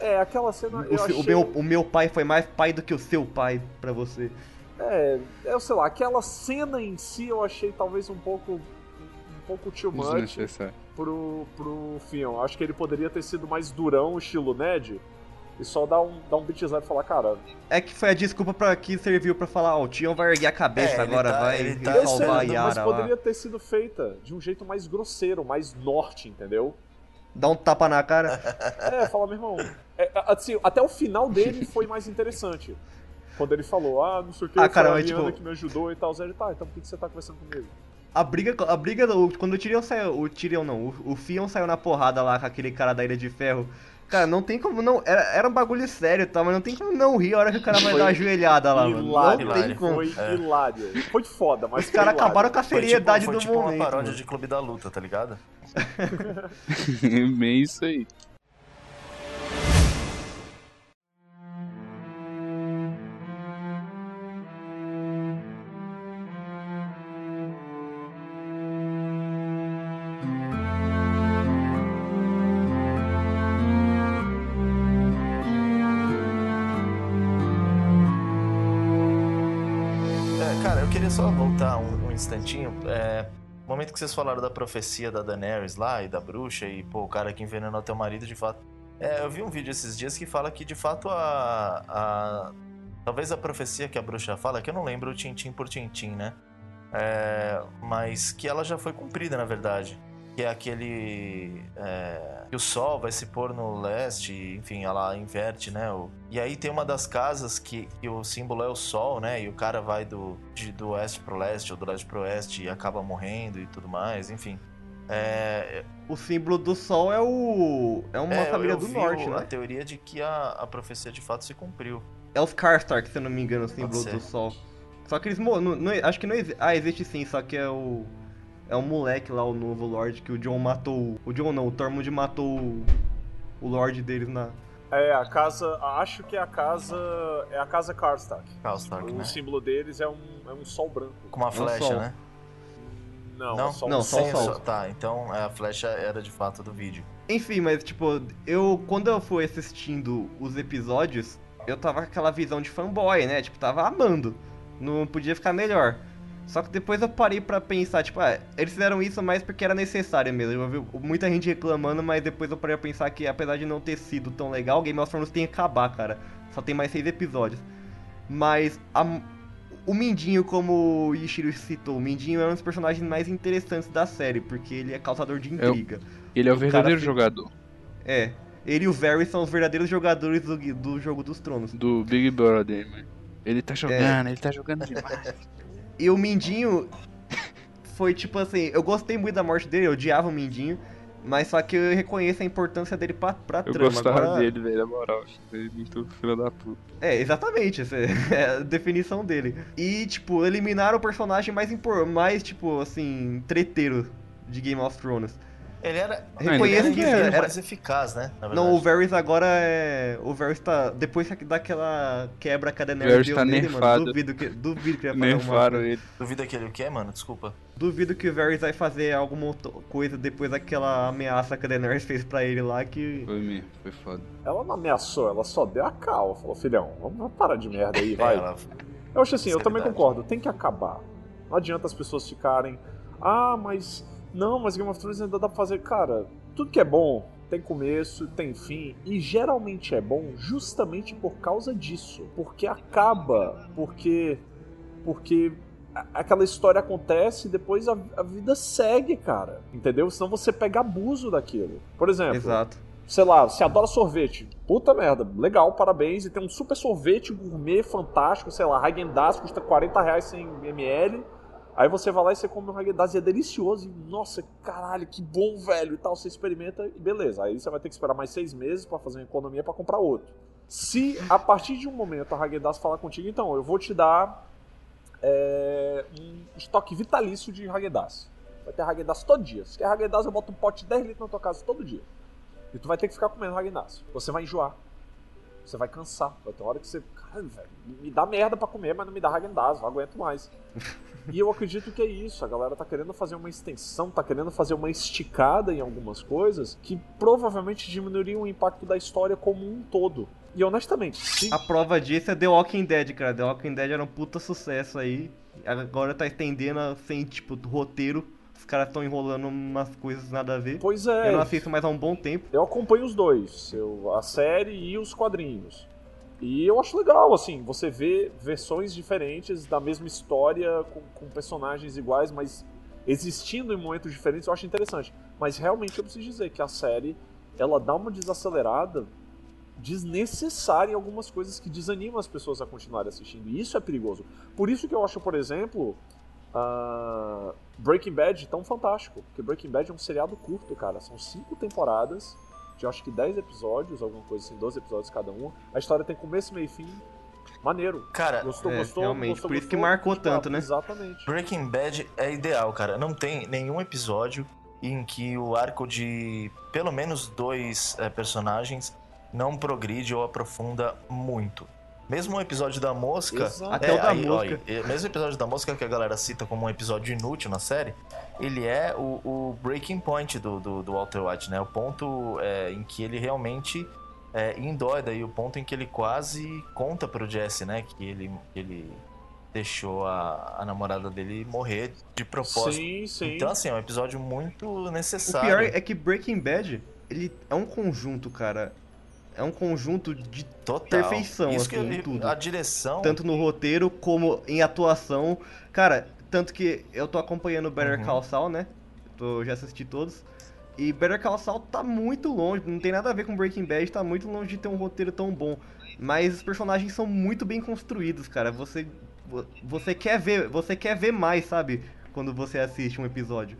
é aquela cena, O, eu seu- o achei... meu, o meu pai foi mais pai do que o seu pai pra você. É, eu sei lá, aquela cena em si eu achei talvez um pouco um pouco too much pro, pro Fion. Acho que ele poderia ter sido mais durão, estilo Ned, e só dar um, dar um beat zero e falar, cara, É que foi a desculpa pra que serviu pra falar, ó, o Tion vai erguer a cabeça É, agora, tá- vai ele tá eu sei, salvar a Yara mas lá. poderia ter sido feita de um jeito mais grosseiro, mais norte, entendeu? Dá um tapa na cara. É, fala, meu irmão. É, assim, até o final dele foi mais interessante. Quando ele falou, ah, não sei o que, Ah, foi cara, a mas, Rihanna tipo- que me ajudou e tal. Zé, ele, tá, então por que que você tá conversando comigo? A briga, a briga do, quando o Tyrion saiu, o Tyrion não, o, o Theon saiu na porrada lá com aquele cara da Ilha de Ferro. Cara, não tem como não, era, era um bagulho sério, tá, mas não tem como não rir a hora que o cara vai Foi dar uma joelhada lá, mano. hilário, Não tem hilário. como. Foi hilário. Foi foda, mas Os caras foi acabaram com a Foi tipo, seriedade foi do tipo momento. uma paródia mano. de Clube da Luta, tá ligado? Bem isso aí. Instantinho. É, no momento que vocês falaram da profecia da Daenerys lá e da bruxa e, pô, o cara que envenenou teu marido, de fato. É, eu vi um vídeo esses dias que fala que, de fato, a. a talvez a profecia que a bruxa fala, que eu não lembro tintim por tintim, né? É, mas que ela já foi cumprida, na verdade. Que é aquele. é, que o sol vai se pôr no leste, enfim, ela inverte, né? o- e aí tem uma das casas que, que o símbolo é o sol, né? E o cara vai do, de- do oeste pro leste ou do leste pro oeste e acaba morrendo e tudo mais, enfim. É, O símbolo do sol é o. É uma é, família do norte, o- a né? teoria de que a, a profecia de fato se cumpriu. É os Karstark, se eu não me engano, o símbolo do sol. Só que eles não, não- Acho que não existe. Ah, existe sim, só que é o. É o moleque lá, o novo Lorde, que o John matou. O John não, o Tormund matou o, o Lorde deles na. É, a casa. Acho que é a casa. É a casa Karstark. Carl Stark, O né? símbolo deles é um, é um sol branco. Com uma um flecha, sol. né? Não, Não? é só um Não, só sol. so- Tá, então é, a flecha era de fato do vídeo. Enfim, mas tipo, eu. Quando eu fui assistindo os episódios, eu tava com aquela visão de fanboy, né? Tipo, tava amando. Não podia ficar melhor. Só que depois eu parei pra pensar, tipo, ah, eles fizeram isso mais porque era necessário mesmo. Eu vi muita gente reclamando, mas depois eu parei pra pensar que apesar de não ter sido tão legal, Game of Thrones tem que acabar, cara. Só tem mais seis episódios. Mas a- o Mindinho, como o Ishiro citou, o Mindinho é um dos personagens mais interessantes da série, porque ele é causador de É intriga. Ele é o O verdadeiro jogador É. Ele e o Varys são os verdadeiros jogadores do, do jogo dos tronos. do Big Brother, mano. Ele É. tá jogando, ele tá jogando demais. E o Mindinho foi tipo assim, eu gostei muito da morte dele, eu odiava o Mindinho, mas só que eu reconheço a importância dele pra, pra Eu trama. gostava Agora- dele, velho, na moral. Ele é muito filho da puta. É, exatamente, essa é a definição dele. E, tipo, eliminaram o personagem mais, impor... mais tipo, assim, treteiro de Game of Thrones. Ele era, Reconheço ele era que indivíduo era- mais eficaz, né? Não, o. Varys agora é. O Varys tá. Depois daquela quebra que a Daenerys Varys deu tá nele, nerfado. mano. Duvido que, duvido que ele vai fazer alguma Nerfaram ele. Duvida que ele o quê, mano? Desculpa. Duvido que o Varys vai fazer alguma coisa depois daquela ameaça que a Daenerys fez pra ele lá que. Foi mesmo, foi foda. Ela não ameaçou, ela só deu a cal. Falou, filhão, vamos parar de merda aí, vai. Ela- Eu acho assim, eu também Seriedade. concordo, tem que acabar. Não adianta as pessoas ficarem. Ah, mas. Não, mas Game of Thrones ainda dá pra fazer. Cara, tudo que é bom tem começo, tem fim. E geralmente é bom justamente por causa disso. Porque acaba. Porque. Porque. Aquela história acontece e depois a, a vida segue, cara. Entendeu? Senão você pega abuso daquilo. Por exemplo, Exato. sei lá, você adora sorvete. Puta merda, legal, parabéns. E tem um super sorvete gourmet fantástico, sei lá, Häagen-Dazs custa 40 reais 100 ml. Aí você vai lá e você come um Häagen-Dazs e é delicioso. E, nossa, caralho, que bom, velho. E tal, você experimenta e beleza. Aí você vai ter que esperar mais seis meses pra fazer uma economia pra comprar outro. Se a partir de um momento a Häagen-Dazs falar contigo, então, eu vou te dar é, um estoque vitalício de Häagen-Dazs. Vai ter Häagen-Dazs todo dia. Se quer Häagen-Dazs, eu boto um pote de 10 litros na tua casa todo dia. E tu vai ter que ficar comendo Häagen-Dazs. Você vai enjoar. Você vai cansar. Vai ter hora que você. Velho, me dá merda pra comer, mas não me dá Häagen-Dazs, não aguento mais. e eu acredito que é isso. A galera tá querendo fazer uma extensão, tá querendo fazer uma esticada em algumas coisas que provavelmente diminuiriam o impacto da história como um todo. E honestamente, se A prova disso é The Walking Dead, cara. The Walking Dead era um puta sucesso aí. Agora tá estendendo sem, tipo, roteiro. Os caras estão enrolando umas coisas nada a ver. Pois é. Eu não assisto mais há um bom tempo. Eu acompanho os dois, eu, a série e os quadrinhos. E eu acho legal, assim, você vê versões diferentes da mesma história, com, com personagens iguais, mas existindo em momentos diferentes, eu acho interessante. Mas realmente eu preciso dizer que a série ela dá uma desacelerada desnecessária em algumas coisas que desanimam as pessoas a continuarem assistindo. E isso é perigoso. Por isso que eu acho, por exemplo, uh, Breaking Bad tão fantástico. Porque Breaking Bad é um seriado curto, cara. São cinco temporadas de acho que 10 episódios, alguma coisa assim, 12 episódios cada um. A história tem começo, meio e fim. Maneiro. Cara, gostou, é, gostou, realmente, gostou, por isso gostou, que marcou tipo, tanto, né? Exatamente. Breaking Bad é ideal, cara. Não tem nenhum episódio em que o arco de pelo menos dois é, personagens não progride ou aprofunda muito. Mesmo o episódio da mosca. Exato. Até o da aí, mosca. mesmo o episódio da mosca que a galera cita como um episódio inútil na série, ele é o, o breaking point do, do, do Walter White, né? O ponto é, em que ele realmente é, endoida e o ponto em que ele quase conta pro Jesse, né? Que ele, ele deixou a, a namorada dele morrer de propósito. Sim, sim. Então, assim, é um episódio muito O necessário. pior é que Breaking Bad, ele é um conjunto, cara. É um conjunto de Total. perfeição, Isso que assim, eu- em tudo. A direção. tanto no roteiro como em atuação. Cara, tanto que eu tô acompanhando Better Uhum. Call Saul, né? Tô, já assisti todos. E Better Call Saul tá muito longe, não tem nada a ver com Breaking Bad, tá muito longe de ter um roteiro tão bom. Mas os personagens são muito bem construídos, cara. Você vo- você quer ver, você quer ver mais, sabe? Quando você assiste um episódio.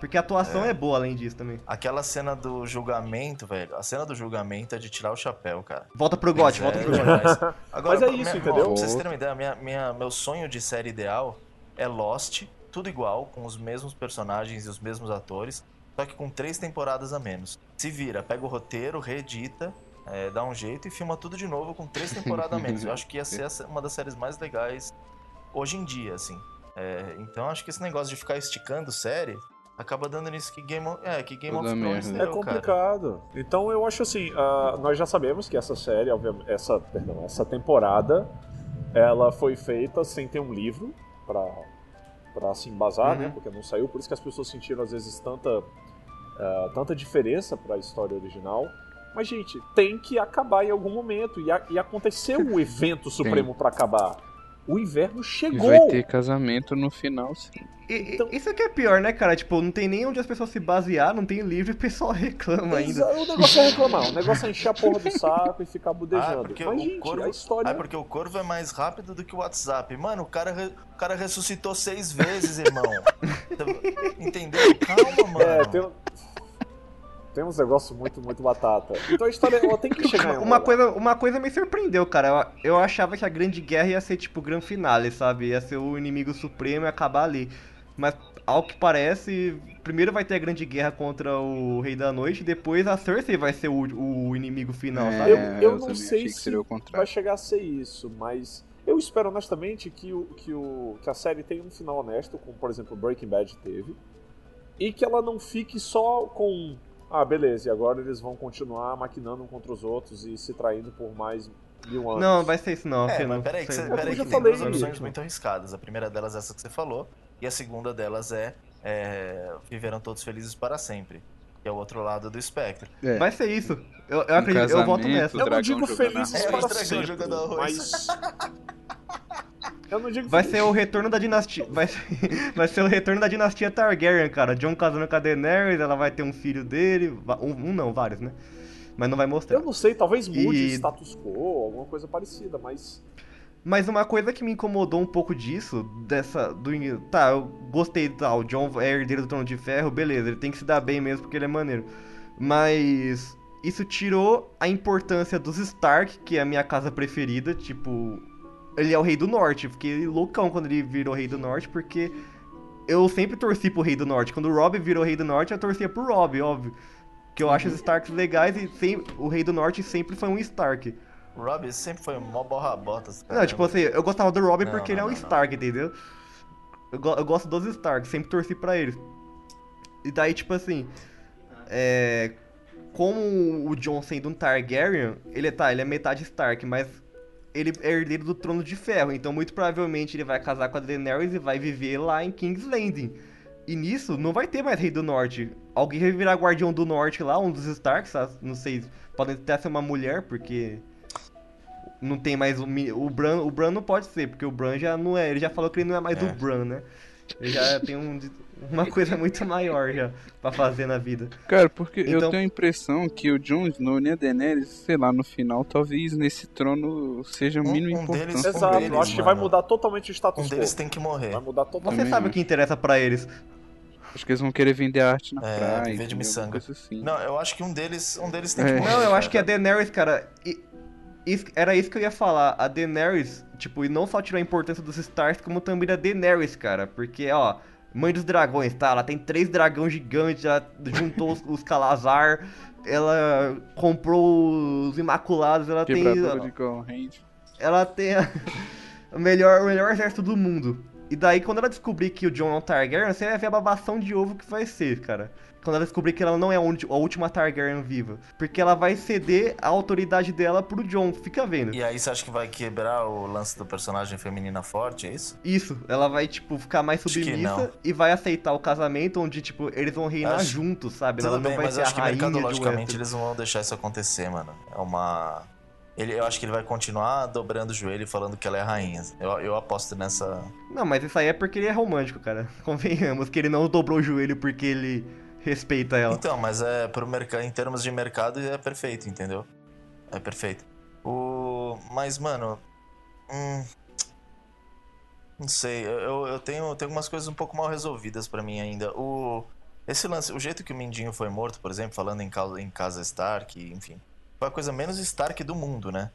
Porque a atuação é, boa além disso também. Aquela cena do julgamento, velho. A cena do julgamento é de tirar o chapéu, cara. Volta pro GOT, volta É pro GOT. demais. Agora, Mas é minha- isso, ó, entendeu? Pra vocês terem uma ideia, minha, minha- meu sonho de série ideal é Lost, tudo igual, com os mesmos personagens e os mesmos atores, só que com três temporadas a menos. Se vira, pega o roteiro, reedita, é, dá um jeito e filma tudo de novo com três temporadas a menos. Eu acho que ia ser uma das séries mais legais hoje em dia, assim. É, então acho que esse negócio de ficar esticando série acaba dando nisso que Game of, é, que Game Toda of Thrones. É deu, cara. complicado. Então eu acho assim, ah, nós já sabemos que essa série, essa, perdão, essa temporada, ela foi feita sem ter um livro pra, pra se embasar, Uhum. né? Porque não saiu, por isso que as pessoas sentiram às vezes tanta, ah, tanta diferença pra história original. Mas, gente, tem que acabar em algum momento. E, a- e aconteceu o evento supremo pra acabar. O inverno E chegou. vai ter casamento no final, sim. E- e- Então- Isso que é pior, né, cara? Tipo, não tem nem onde as pessoas se basear, não tem livro e o pessoal reclama ainda. O negócio é reclamar, o negócio é encher a porra do saco e ficar budejando. Ah, porque Mas, o gente, corvo- a história. Ah, porque o corvo é mais rápido do que o WhatsApp. Mano, o cara, re- o cara ressuscitou seis vezes, irmão. Entendeu? Calma, mano. É, tem, tem uns negócios muito, muito batata. Então a história ela tem que chegar em Uma lugar. coisa, uma coisa me surpreendeu, cara. Eu, eu achava que a grande guerra ia ser tipo o grande finale, sabe? Ia ser o inimigo supremo e acabar ali. Mas, ao que parece, primeiro vai ter a grande guerra contra o Rei da Noite, depois a Cersei vai ser o, o inimigo final, É, sabe? Eu, eu não também sei se vai chegar a ser isso, mas eu espero honestamente que, o, que, o, que a série tenha um final honesto, como por exemplo Breaking Bad teve, e que ela não fique só com. Ah, beleza, e agora eles vão continuar maquinando um contra os outros e se traindo por mais mil anos. Não, vai ser isso não. É, que mas peraí, que, você, como peraí que tem falei, duas opções muito arriscadas. A primeira delas é essa que você falou, e a segunda delas é, é Viveram Todos Felizes para Sempre, que é o outro lado do espectro. É. Vai ser isso. Eu, eu Um acredito, eu voto nessa. Eu não digo felizes para É, dragão sempre, jogando arroz. mas. Eu não digo Vai ser o retorno da dinastia. Vai ser, vai ser o retorno da dinastia Targaryen, cara. John casando com a Daenerys, ela vai ter um filho dele. Um, um não, vários, né? Mas não vai mostrar. Eu não sei, talvez mude E- status quo, alguma coisa parecida, mas. Mas uma coisa que me incomodou um pouco disso, dessa. Do, tá, eu gostei tá, o John é herdeiro do trono de ferro, beleza, ele tem que se dar bem mesmo porque ele é maneiro. Mas isso tirou a importância dos Stark, que é a minha casa preferida, tipo. Ele é o rei do norte. Fiquei loucão quando ele virou rei do norte, porque eu sempre torci pro rei do norte. Quando o Robb virou rei do norte, eu torcia pro Robb, óbvio. Que eu acho os Starks legais e sem- o rei do norte sempre foi um Stark. O Rob sempre foi mó borra-botas. Não, tipo assim, eu gostava do Robin Não, porque ele é não, um não, não. Stark, entendeu? Eu, go- eu gosto dos Stark, sempre torci pra eles. E daí, tipo assim, é. Como o Jon sendo um Targaryen, ele tá, ele é metade Stark, mas ele é herdeiro do trono de ferro, então muito provavelmente ele vai casar com a Daenerys e vai viver lá em King's Landing. E nisso não vai ter mais Rei do Norte. Alguém vai virar Guardião do Norte lá, um dos Starks, não sei, podem até ser uma mulher, porque não tem mais o, o Bran, o Bran não pode ser, porque o Bran já não é, ele já falou que ele não é mais É. o Bran, né? Ele já tem um, uma coisa muito maior já pra fazer na vida. Cara, porque eu Então- tenho a impressão que o Jon Snow e a Daenerys, sei lá, no final, talvez nesse trono seja Um- mínima um importância. deles- Exato, deles, eu acho que vai mano. mudar totalmente o status Um quo. deles tem que morrer. Vai mudar Você totalmente. Também sabe o que interessa pra eles. Acho que eles vão querer vender arte na É, praia. entendeu? miçanga. Assim. Não, eu acho que um deles, um deles tem É. que morrer. Não, eu cara. acho que a Daenerys, cara. Isso- era isso que eu ia falar. A Daenerys, tipo, e não só tirou a importância dos Starks, como também da Daenerys, cara. Porque, ó, mãe dos dragões, tá? Ela tem três dragões gigantes, ela juntou os, os Calazar, ela comprou os Imaculados, ela tem. De corrente. ela tem a- o melhor, o melhor exército do mundo. E daí, quando ela descobrir que o Jon é um Targaryen, você vai ver a babação de ovo que vai ser, cara. Quando ela descobrir que ela não é a última Targaryen viva. Porque ela vai ceder a autoridade dela pro Jon, fica vendo. E aí você acha que vai quebrar o lance do personagem feminina forte, é isso? Isso, ela vai, tipo, ficar mais Acho submissa e vai aceitar o casamento onde, tipo, eles vão reinar Acho- juntos, sabe? Tudo ela não bem, vai mas ser eu a acho que rainha do mercadologicamente eles não vão deixar isso acontecer, mano. É uma. Ele, eu acho que ele vai continuar dobrando o joelho e falando que ela é rainha. Eu, eu aposto nessa. Não, mas isso aí é porque ele é romântico, cara. Convenhamos que ele não dobrou o joelho porque ele respeita ela. Então, mas é pro mercado, em termos de mercado é perfeito, entendeu? É perfeito. O, mas mano, hum, não sei. Eu, eu- tenho, tenho algumas coisas um pouco mal resolvidas pra mim ainda. O esse lance, o jeito que o Mindinho foi morto, por exemplo, falando em casa, em casa Stark, enfim, foi a coisa menos Stark do mundo, né?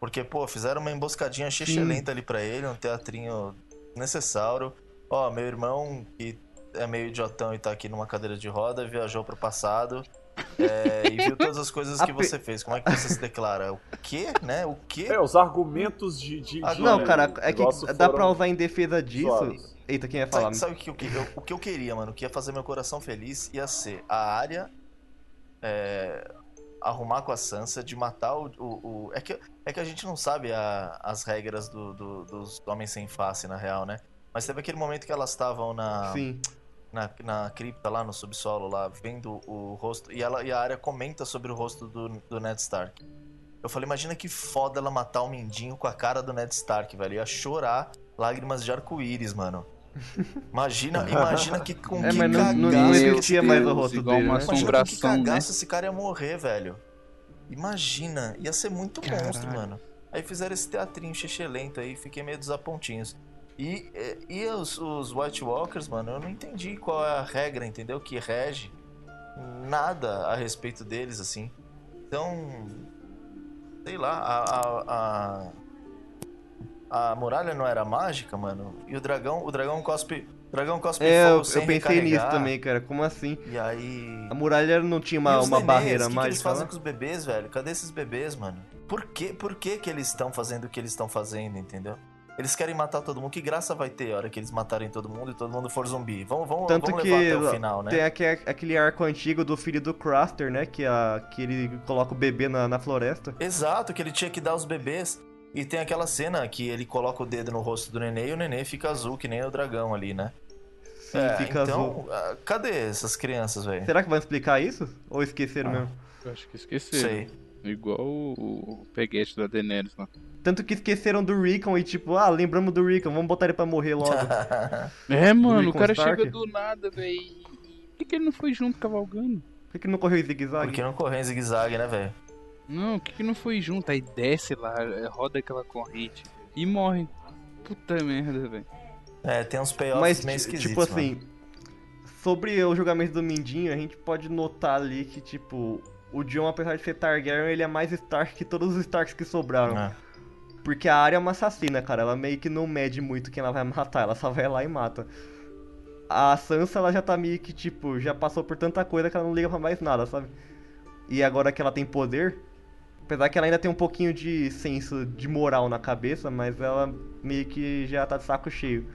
Porque pô, fizeram uma emboscadinha lenta ali pra ele, um teatrinho necessário. Ó, meu irmão que é meio idiotão e tá aqui numa cadeira de roda, viajou pro passado é, e viu todas as coisas que você fez. Como é que você se declara? O quê, né? O quê? É, os argumentos de. de, Ah, de Não, cara, é que dá pra usar em defesa disso. zoados. Eita, quem ia falar? Sabe, sabe o, que eu, que- eu- o que eu queria, mano? O que ia fazer meu coração feliz ia ser a área é, arrumar com a Sansa de matar o. o- o- é, que, é que a gente não sabe a- as regras do- do- dos homens sem face, na real, né? Mas teve aquele momento que elas estavam na, Sim. Na, na cripta lá no subsolo, lá, vendo o rosto. E, ela, e a área comenta sobre o rosto do, do Ned Stark. Eu falei, imagina que foda ela matar o Mindinho com a cara do Ned Stark, velho. Ia chorar lágrimas de arco-íris, mano. Imagina, imagina que com É, que mas não- não- cagaço não existia cara- mais o rosto igual dele, uma né? Imagina com que né? cagaço esse cara ia morrer, velho. Imagina, ia ser muito monstro, Caralho. mano. Aí fizeram esse teatrinho lento aí, fiquei meio desapontinhos. E, e os, os White Walkers, mano, eu não entendi qual é a regra, entendeu? Que rege nada a respeito deles, assim. Então, sei lá, a, a, a, a muralha não era mágica, mano. E o dragão, o dragão cospe, o dragão cospe É, fogo eu, eu pensei nisso também, cara. Como assim? E aí A muralha não tinha uma, uma nenês, barreira o que, que eles mágica fazem lá? com os bebês, velho? Cadê esses bebês, mano? Por que, por que que eles estão fazendo o que eles estão fazendo, entendeu? Eles querem matar todo mundo. Que graça vai ter a hora que eles matarem todo mundo e todo mundo for zumbi? Vamos, vamos, Tanto vamos que levar até o final, né? tem aque- aquele arco antigo do filho do Craster, né? Que, a, que ele coloca o bebê na, na floresta. Exato, que ele tinha que dar os bebês. E tem aquela cena que ele coloca o dedo no rosto do nenê e o nenê fica azul, que nem o dragão ali, né? Sim, É, fica então, azul. ah, cadê essas crianças, velho? Será que vai explicar isso? Ou esqueceram Ah. mesmo? Eu acho que esqueceram. Sei. Igual o, o peguete da Daenerys lá. Tanto que esqueceram do Rickon e tipo, ah, lembramos do Rickon, vamos botar ele pra morrer logo. É, mano, o cara Stark? chega do nada, velho. Por que, que ele não foi junto cavalgando? Por que, que não correu em zigue-zague? Porque não correr em zigue-zague, né, velho? Não, por que, que não foi junto? Aí desce lá, é, roda aquela corrente e morre. Puta merda, velho. É, tem uns payoffs Mas, meio esquisitos, tipo assim, sobre o julgamento do Mindinho, a gente pode notar ali que, tipo, o John, apesar de ser Targaryen, ele é mais Stark que todos os Starks que sobraram. É. Porque a área é uma assassina, cara. Ela meio que não mede muito quem ela vai matar, ela só vai lá e mata. A Sansa, ela já tá meio que, tipo, já passou por tanta coisa que ela não liga pra mais nada, sabe? E agora que ela tem poder, apesar que ela ainda tem um pouquinho de senso de moral na cabeça, mas ela meio que já tá de saco cheio.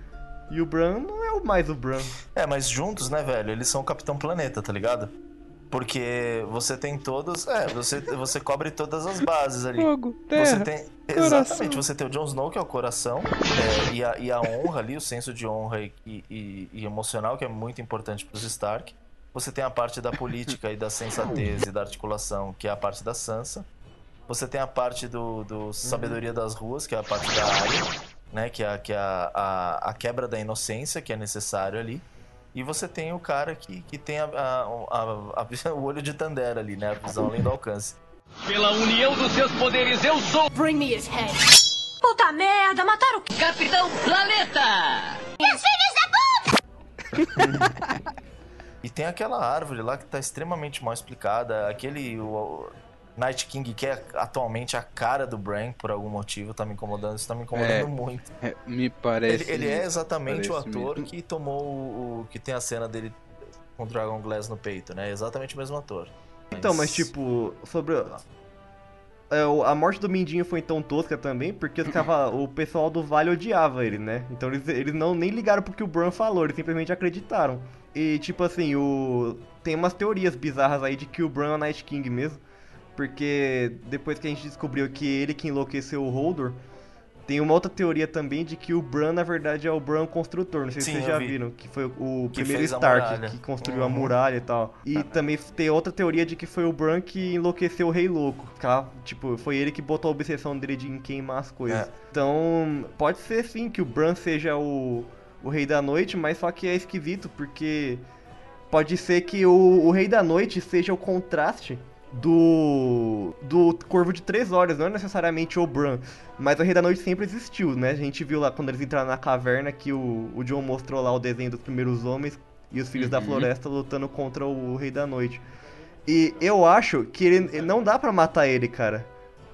E o Bran não é o mais o Bran. É, mas juntos, né, velho? Eles são o Capitão Planeta, tá ligado? Porque você tem todos. É, você, você cobre todas as bases ali. Fogo, Você terra. tem. coração. Exatamente, você tem o Jon Snow, que é o coração, é, e, a, e a honra ali, o senso de honra e, e- e emocional, que é muito importante pros Stark. Você tem a parte da política e da sensatez e da articulação, que é a parte da Sansa. Você tem a parte do, do sabedoria das ruas, que é a parte da área. né? Que é, que é a, a, a quebra da inocência que é necessário ali. E você tem o cara que, que tem a, a, a- a- o olho de Tandera ali, né? A visão além do alcance. Pela união dos seus poderes, eu sou Bring me his head. Puta merda, mataram o Capitão Planeta! Meus filhos da puta! E tem aquela árvore lá que tá extremamente mal explicada. Aquele o, o Night King, que é atualmente a cara do Bran, por algum motivo, tá me incomodando. Isso tá me incomodando É, muito. É, me parece. Ele, ele é exatamente o ator mesmo. que tomou o, o- que tem a cena dele com o Dragon Glass no peito, né? Exatamente o mesmo ator. Então, mas tipo, sobre. é, a morte do Mindinho foi tão tosca também, porque o pessoal do Vale odiava ele, né? Então eles, eles não nem ligaram pro que o Bran falou, eles simplesmente acreditaram. E tipo assim, o. Tem umas teorias bizarras aí de que o Bran é o Night King mesmo. Porque depois que a gente descobriu que ele que enlouqueceu o Holdor, tem uma outra teoria também de que o Bran, na verdade, é o Bran construtor. Não sei Sim, se vocês já vi. viram, que foi o Que primeiro a Stark que construiu a Uhum. muralha e tal. E também tem outra teoria de que foi o Bran que enlouqueceu o Rei Louco. Tá? Tipo, foi ele que botou a obsessão dele de queimar as coisas. É. Então, pode ser sim que o Bran seja o, o Rei da Noite, mas só que é esquisito, porque pode ser que o, o Rei da Noite seja o contraste do do Corvo de Três Olhos, não é necessariamente o Bran, mas o Rei da Noite sempre existiu, né? A gente viu lá quando eles entraram na caverna que o, o John mostrou lá o desenho dos primeiros homens e os Filhos da Uhum. Floresta lutando contra o Rei da Noite. E eu acho que ele ele- não dá pra matar ele, cara.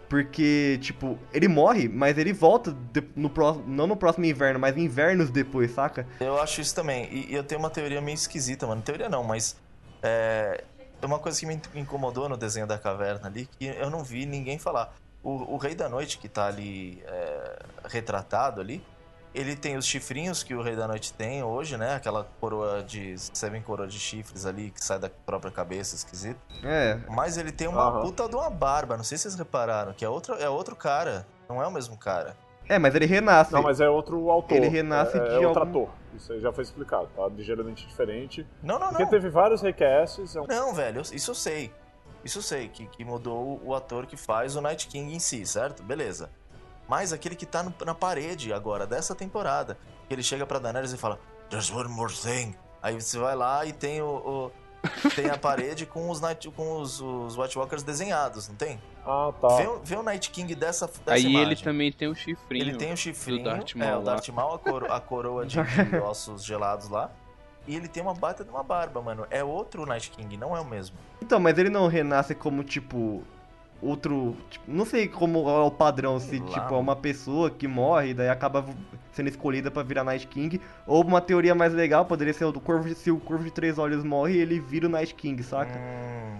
Porque, tipo, ele morre, mas ele volta no próximo, não no próximo inverno, mas invernos depois, saca? Eu acho isso também. E, e eu tenho uma teoria meio esquisita, mano. Teoria não, mas. É uma coisa que me incomodou no desenho da caverna ali, que eu não vi ninguém falar. O, o Rei da Noite, que tá ali é, retratado ali, ele tem os chifrinhos que o Rei da Noite tem hoje, né? Aquela coroa de. Seven coroa de chifres ali que sai da própria cabeça, esquisito. É, Mas ele tem uma Aham. puta de uma barba, não sei se vocês repararam, que é outro, é outro cara. Não é o mesmo cara. é, mas ele renasce. Não, mas é outro autor. Ele renasce é, de é outro algum- ator. Isso aí já foi explicado, tá? Ligeiramente diferente. Não, não, Porque não. teve vários recasts. É um... Não, velho, isso eu sei. Isso eu sei, que, que mudou o ator que faz o Night King em si, certo? Beleza. Mas aquele que tá no- na parede agora, dessa temporada, que ele chega pra Daenerys e fala, There's one more thing. Aí você vai lá e tem o. o- tem a parede com os, Night, com os, os White Walkers desenhados, não tem? Ah, tá. Vê, o- vê o Night King dessa, dessa Aí imagem. ele também tem o chifrinho. Ele tem o chifrinho, Darth é, Maul o lá. Darth Maul, a, coro- a coroa de, de ossos gelados lá. E ele tem uma bata de uma barba, mano. É outro Night King, não é o mesmo. Então, mas ele não renasce como, tipo, outro. tipo, não sei como é o padrão, se, Lá. tipo, é uma pessoa que morre e daí acaba sendo escolhida pra virar Night King. Ou uma teoria mais legal poderia ser o do Corvo se o Corvo de Três Olhos morre ele vira o Night King, saca? Hum,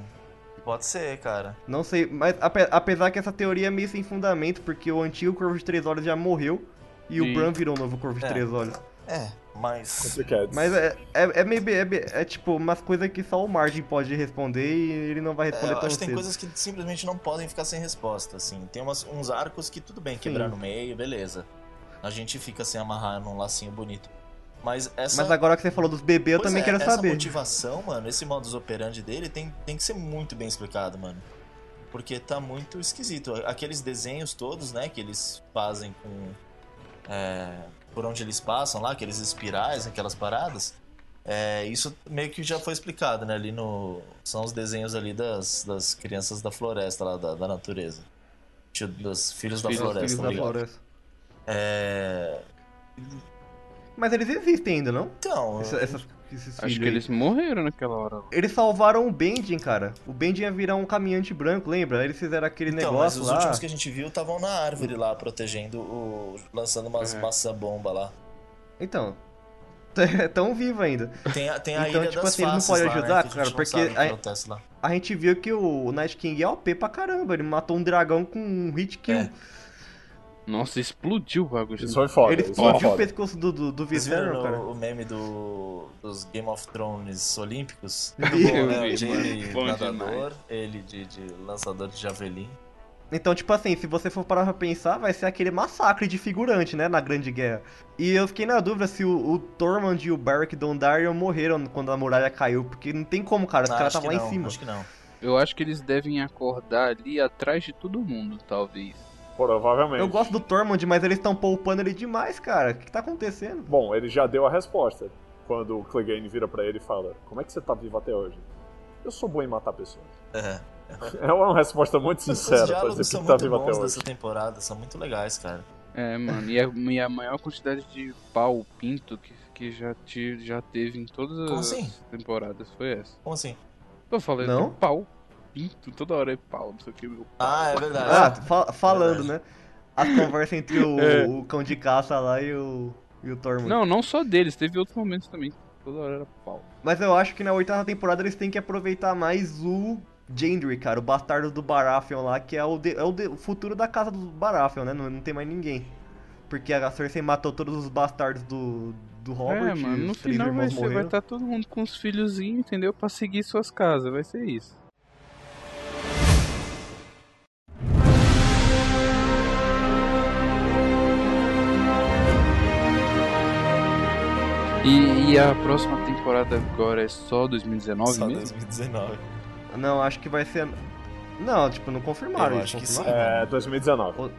pode ser, cara. Não sei, mas ape- apesar que essa teoria é meio sem fundamento, porque o antigo Corvo de Três Olhos já morreu e o Sim. Bran virou o novo Corvo de É. Três Olhos. É, mas. Mas é, é, é meio. É, é tipo umas coisas que só o Margin pode responder e ele não vai É, responder eu tão acho que tem cedo. coisas que simplesmente não podem ficar sem resposta, assim. Tem umas- uns arcos que tudo bem, quebrar Sim. no meio, beleza. A gente fica sem amarrar num lacinho bonito. Mas essa. Mas agora que você falou dos bebês, eu Pois também é, quero essa saber. motivação, mano, esse modus operandi dele tem, tem que ser muito bem explicado, mano. Porque tá muito esquisito. Aqueles desenhos todos, né, que eles fazem com. é, por onde eles passam lá, aqueles espirais, aquelas paradas. é, isso meio que já foi explicado, né? Ali no. São os desenhos ali das, das crianças da floresta, lá, da, da natureza. Dos filhos da Filhos- floresta, Filhos da floresta. É. Mas eles existem ainda, não? Então. Essa- essas- esses Acho filhos que aí. eles morreram naquela hora. Eles salvaram o Bending, cara. O Bending ia virar um caminhante branco, lembra? Eles fizeram aquele Então, mas negócio os lá. últimos que a gente viu estavam na árvore lá, protegendo o. lançando umas Uhum. maçã-bomba lá. Então. Tão vivo ainda. Tem a, tem a Então, ilha tipo das assim, eles não podem lá, né, ajudar, gente cara, porque a-. A gente viu que o Night King é OP pra caramba. Ele matou um dragão com um hit kill. É. Nossa, explodiu o bagulho. Isso foi foda. Ele explodiu o pescoço do, do, do cara. o, meme do, dos Game of Thrones olímpicos? Vi. Eu É, vi, o Jamie mano. Bom nadador, ele de, de lançador de javelin. Então, tipo assim, se você for parar pra pensar, vai ser aquele massacre de figurante, né, na Grande Guerra. E eu fiquei na dúvida se o, o Tormund e o Beric Dondarrion morreram quando a muralha caiu, porque não tem como, cara, os caras estavam lá não, em cima. Acho que não. Eu acho que eles devem acordar ali atrás de todo mundo, talvez. Provavelmente. Eu gosto do Tormund, mas eles estão poupando ele demais, cara. O que tá acontecendo? Bom, ele já deu a resposta. Quando o Clegane vira pra ele e fala: Como é que você tá vivo até hoje? Eu sou bom em matar pessoas. É. É uma resposta muito Os sincera pra diálogos dizer são que tá muito vivo até bons hoje. dessa temporada, são muito legais, cara. É, mano, e a, e a maior quantidade de pau pinto que, que já, te, já teve em todas Como as assim? temporadas foi essa. Como assim? Eu falei, Não? pau, pinto, toda hora é pau, não sei o que, meu pau. Ah, é verdade. Ah, fa- falando, Verdade. né? As conversas entre o, É. o cão de caça lá e o, e o Tormund. Não, não só deles, teve outros momentos também. Toda hora era pau. Mas eu acho que na oitava temporada eles têm que aproveitar mais o Gendry, cara, o bastardo do Baratheon lá, que é o, de- é o, de- o futuro da casa do Baratheon, né? Não, não tem mais ninguém. Porque a Cersei matou todos os bastardos do, do Robert. é, mano, no final vai ser, vai estar todo mundo com os filhozinhos, entendeu? Pra seguir suas casas, vai ser isso. E, e a próxima temporada agora é só 2019 Só mesmo? 2019. Não, acho que vai ser. Não, tipo, não confirmaram Eu isso. acho que confirmaram? É, 2019.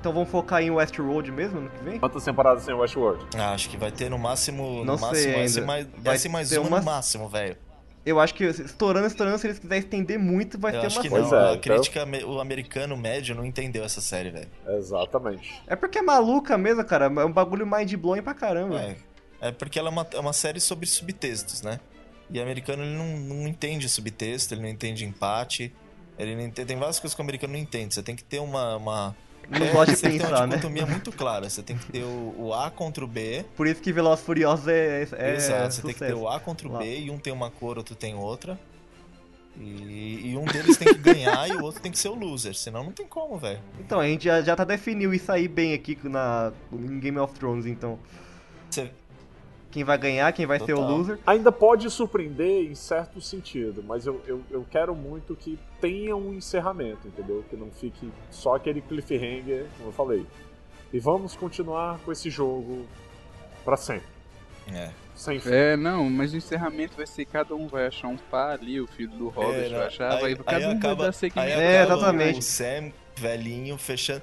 Então vamos focar em Westworld mesmo ano que vem? Quantas temporadas tem Westworld? Ah, acho que vai ter no máximo. Não no sei máximo, vai ainda. ser mais, Vai vai ser mais ter uma uma- no máximo, velho. Eu acho que estourando, estourando, se eles quiserem estender muito, vai Eu ter acho uma que não. É, a então- crítica, ame- o americano médio não entendeu essa série, velho. Exatamente. É porque é maluca mesmo, cara. É um bagulho mind blowing pra caramba. É, é porque ela é uma, é uma série sobre subtextos, né? E o americano ele não, não entende subtexto, ele não entende empate. Ele não entende, tem várias coisas que o americano não entende. Você tem que ter uma. uma Não é, gosta de você tem pensar, uma né? dicotomia muito clara. Você tem que ter o, o A contra o B. Por isso que Velozes Furiosos é, é Exato, você tem que ter sucesso. o A contra o. B e um tem uma cor, outro tem outra. E, e um deles tem que ganhar e o outro tem que ser o loser. Senão não tem como, velho. Então, a gente já, já tá definiu isso aí bem aqui na, em Game of Thrones, então. Você- Quem vai ganhar, quem vai ser o Total. loser. Ainda pode surpreender em certo sentido, mas eu, eu, eu quero muito que tenha um encerramento, entendeu? Que não fique só aquele cliffhanger, como eu falei. E vamos continuar com esse jogo pra sempre. É. Sem fim. É, não, mas o encerramento vai ser cada um vai achar um pá ali, o filho do Robert É, vai achar, Aí- vai, aí cada um acaba- vai dar segmento. Aí É, exatamente. O Sam velhinho fechando.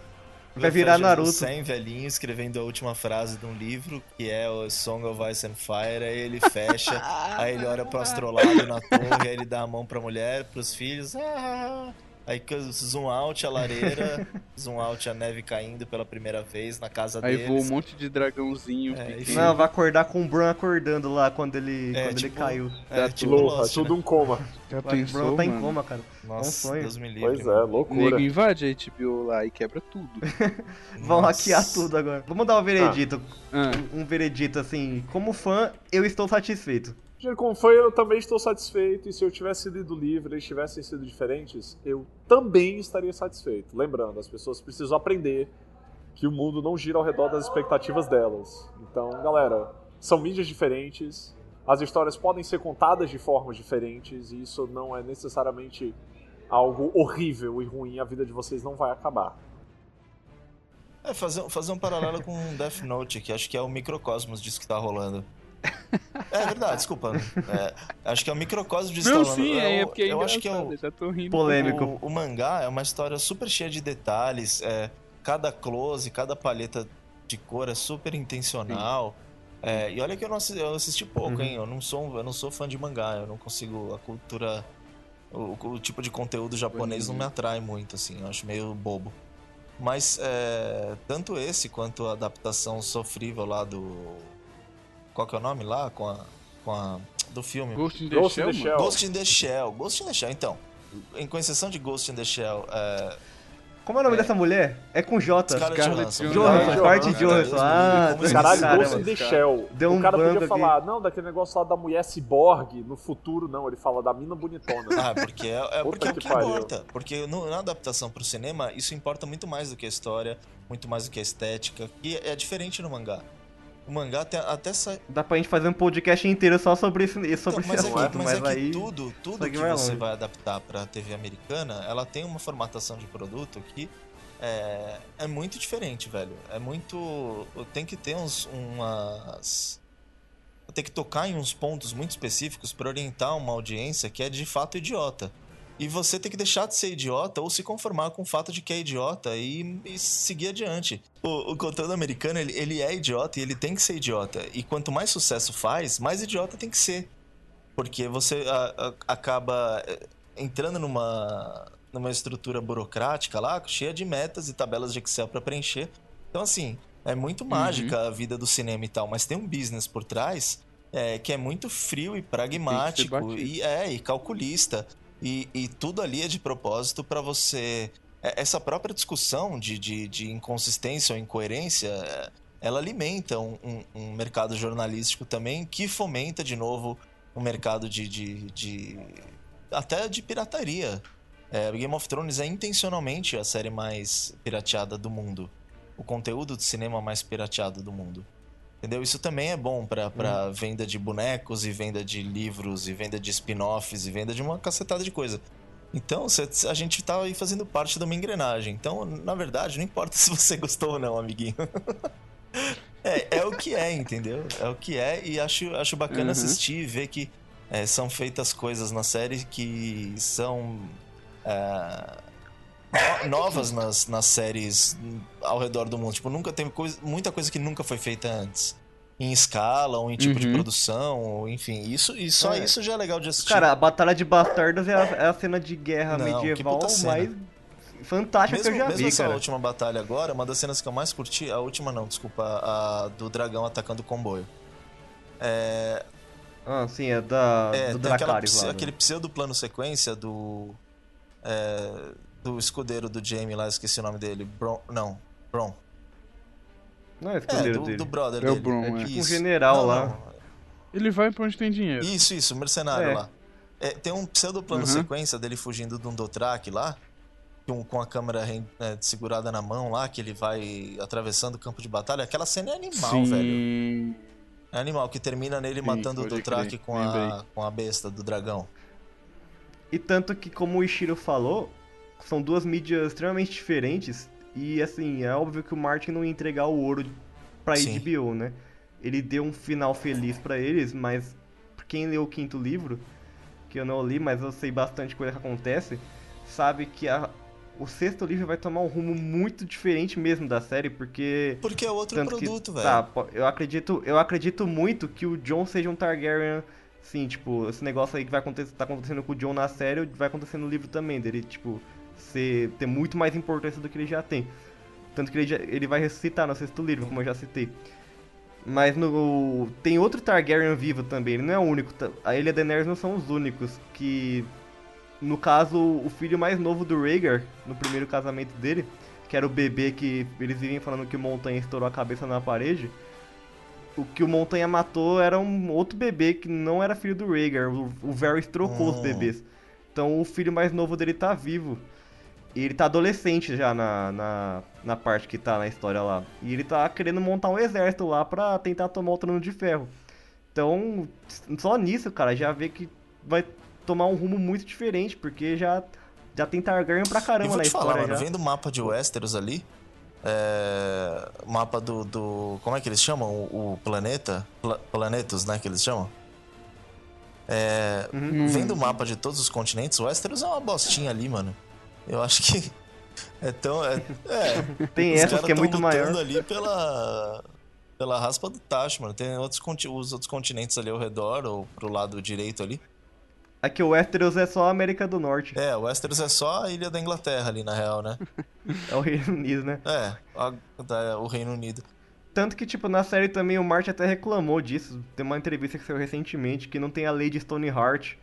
Vai virar Naruto. O Sam velhinho escrevendo a última frase de um livro, que é o Song of Ice and Fire, aí ele fecha, aí ele olha pro astrolado na torre, aí ele dá a mão pra mulher, pros filhos. ah, Aí zoom out a lareira, zoom out a neve caindo pela primeira vez na casa Aí deles. voa um monte de dragãozinho. É. Não, vai acordar com o Bran acordando lá quando ele, É, quando ele tipo, caiu. É, tipo Louca, Lost, tudo né? um coma. Já O Bran pensou, tá em mano? coma, cara. Nossa, um sonho. Deus me livre. Pois é, mano. O nego loucura. invade a HBO lá e quebra tudo. Vão Nossa. hackear tudo agora. Vamos dar um veredito. Ah, Um, um veredito assim. Como fã, eu estou satisfeito. Como foi, eu também estou satisfeito. E se eu tivesse lido o livro e eles tivessem sido diferentes, eu também estaria satisfeito. Lembrando, as pessoas precisam aprender que o mundo não gira ao redor das expectativas delas. Então, galera, são mídias diferentes, as histórias podem ser contadas de formas diferentes, e isso não é necessariamente algo horrível e ruim. A vida de vocês não vai acabar. É, fazer, fazer um paralelo com Death Note, que acho que é o microcosmos disso que tá rolando. É verdade, desculpa. É, acho que é o microcosmos disso que não, sim, é, o- porque é eu acho que é o, já tô rindo. Polêmico. o, o mangá é uma história super cheia de detalhes. é, cada close, cada palheta de cor é super intencional. É, e olha que eu, não assisti, eu assisti pouco, Uhum. hein? Eu não, sou, eu não sou fã de mangá, eu não consigo. A cultura. O, o tipo de conteúdo japonês não me atrai muito, assim, eu acho meio bobo. Mas é, tanto esse quanto a adaptação sofrível lá do. Qual que é o nome lá? Com a. Com a do filme. Ghost in the Ghost in Shell, the mano? Shell. Ghost in the Shell. Ghost in the Shell, então. Em com exceção de Ghost in the Shell, é, Como é o nome dessa mulher? É com J. Scarlett Johansson. Parte cara, Johansson. Ah, Caralho. Ghost in the Shell. Deu um o cara podia aqui. falar, não, daquele negócio lá da mulher ciborgue no futuro, não. Ele fala da mina bonitona. Ah, porque é, é porque é o que que pariu. importa. Porque no- na adaptação pro cinema, isso importa muito mais do que a história, muito mais do que a estética. E é diferente no mangá. O mangá tem até sai. Dá pra gente fazer um podcast inteiro só sobre esse, sobre Então, esse mas é assunto, que, mas, mas é que aí. tudo, tudo que vai você longe. vai adaptar pra TV americana, ela tem uma formatação de produto que é, é muito diferente, velho. É muito. Tem que ter uns, umas. Tem que tocar em uns pontos muito específicos pra orientar uma audiência que é de fato idiota. E você tem que deixar de ser idiota ou se conformar com o fato de que é idiota e, e seguir adiante. O, o conteúdo americano, ele, ele é idiota e ele tem que ser idiota. E quanto mais sucesso faz, mais idiota tem que ser. Porque você a, a, acaba eh, entrando numa, numa estrutura burocrática lá, cheia de metas e tabelas de Excel para preencher. Então, assim, é muito mágica Uhum. a vida do cinema e tal, mas tem um business por trás é, que é muito frio e pragmático e, é, e calculista. E, e tudo ali é de propósito para você. é, Essa própria discussão de, de, de inconsistência ou incoerência, é, ela alimenta um, um- um mercado jornalístico também que fomenta de novo um mercado de, de, de- até de pirataria. É, Game of Thrones é intencionalmente a série mais pirateada do mundo. O conteúdo de cinema mais pirateado do mundo. Entendeu? Isso também é bom pra, pra venda de bonecos e venda de livros e venda de spin-offs e venda de uma cacetada de coisa. Então, a gente tá aí fazendo parte de uma engrenagem. Então, na verdade, não importa se você gostou ou não, amiguinho. é, é o que é, entendeu? É o que é e acho, acho bacana Uhum. assistir e ver que é, são feitas coisas na série que são é, no- novas nas, nas séries ao redor do mundo. Tipo, nunca tem coisa, muita coisa que nunca foi feita antes. Em escala, ou em tipo de Uhum. produção, ou enfim. Isso, e só É. isso já é legal de assistir. Cara, a Batalha de Bastardos é a, é a cena de guerra Não, medieval mais fantástica mesmo que eu já mesmo vi, essa cara. última batalha agora, uma das cenas que eu mais curti, a última não, desculpa, a do dragão atacando o comboio. É, Ah, sim, é da, é do Dracarys pse- lá. aquele pseudo plano sequência do é, do escudeiro do Jamie lá, esqueci o nome dele, Bron, não, Bron. Não é É, escudeiro do, dele. do brother É o dele. Bron, é é. tipo um general Não, lá. não, Ele vai pra onde tem dinheiro. Isso, isso, mercenário É. lá. É, tem um pseudo plano Uhum. sequência dele fugindo de um Dothraki lá, com, com a câmera é, segurada na mão lá, que ele vai atravessando o campo de batalha. Aquela cena é animal, Sim. velho. É animal, que termina nele Sim, matando o crer, com a, com a besta do dragão. E tanto que, como o Ishiro falou, são duas mídias extremamente diferentes. E assim, é óbvio que o Martin não ia entregar o ouro pra Sim. HBO, né? Ele deu um final feliz pra eles, mas quem leu o quinto livro, que eu não li, mas eu sei bastante coisa que acontece, sabe que a- o sexto livro vai tomar um rumo muito diferente mesmo da série, porque Porque é outro produto, velho. Tá, eu acredito, eu acredito muito que o John seja um Targaryen, sim, tipo, esse negócio aí que vai acontecer, tá acontecendo com o John na série, vai acontecer no livro também, dele, tipo, ser, ter muito mais importância do que ele já tem. Tanto que ele, já- ele vai ressuscitar no sexto livro, como eu já citei. Mas no tem outro Targaryen vivo também, ele não é o único. tá- A Ilha Daenerys não são os únicos que no caso o filho mais novo do Rhaegar, no primeiro casamento dele, que era o bebê que eles vivem falando que o Montanha estourou a cabeça na parede. O que o Montanha matou era um outro bebê que não era filho do Rhaegar. O, o Varys trocou os Hum. bebês. Então o filho mais novo dele tá vivo. E ele tá adolescente já na, na, na parte que tá na história lá. E ele tá querendo montar um exército lá pra tentar tomar o trono de ferro. Então, só nisso, cara, já vê que vai tomar um rumo muito diferente, porque já, já tem Targaryen pra E caramba vou na te falar, história mano, já. vendo o mapa de Westeros ali, é, mapa do, do. Como é que eles chamam? O, o planeta? Pla- planetos, né? Que eles chamam? É, Uhum. Vendo o mapa de todos os continentes, Westeros é uma bostinha ali, mano. Eu acho que. É tão. É, é, Tem caras que é muito maior. ali pela. Pela raspa do tacho, mano. Tem outros, os outros continentes ali ao redor, ou pro lado direito ali. Aqui o Westeros é só a América do Norte. É, o Westeros é só a ilha da Inglaterra ali, na real, né? É o Reino Unido, né? É, a- o Reino Unido. Tanto que, tipo, na série também o Martin até reclamou disso. Tem uma entrevista que saiu recentemente que não tem a Lady Stoneheart,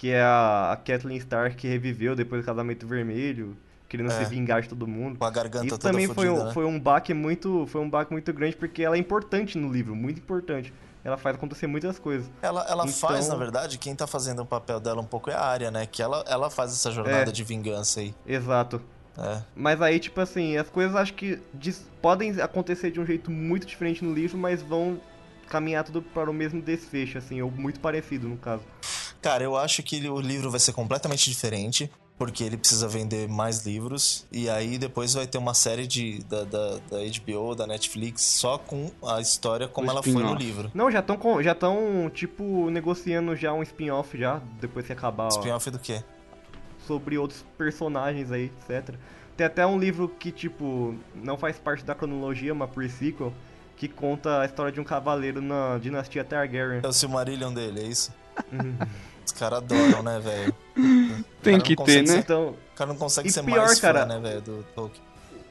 que é a, a Kathleen Stark que reviveu depois do casamento vermelho, querendo É. se vingar de todo mundo. Com a garganta Isso toda também foi fodida, um, né? foi um baque muito foi um baque muito grande porque ela é importante no livro, muito importante. Ela faz acontecer muitas coisas. Ela, ela faz, Então- na verdade, quem tá fazendo o papel dela um pouco é a área, né? Que ela, ela faz essa jornada É. de vingança aí. Exato. É. Mas aí, tipo assim, as coisas acho que podem acontecer de um jeito muito diferente no livro, mas vão caminhar tudo para o mesmo desfecho, assim, ou muito parecido no caso. Cara, eu acho que o livro vai ser completamente diferente, porque ele precisa vender mais livros, e aí depois vai ter uma série de, da, da, da HBO, da Netflix, só com a história como ela foi no livro. Não, já estão já tão, tipo, negociando já um spin-off já, depois que acabar Spin-off do quê? sobre outros personagens aí, etc. Tem até um livro que, tipo, não faz parte da cronologia, uma pre-sequel, que conta a história de um cavaleiro na dinastia Targaryen. É o Silmarillion dele, é isso? Uhum. Os caras adoram, né, velho? Tem que ter, né? ser- Então, O cara não consegue E ser pior, mais cara, fã, né, velho, do Tolkien.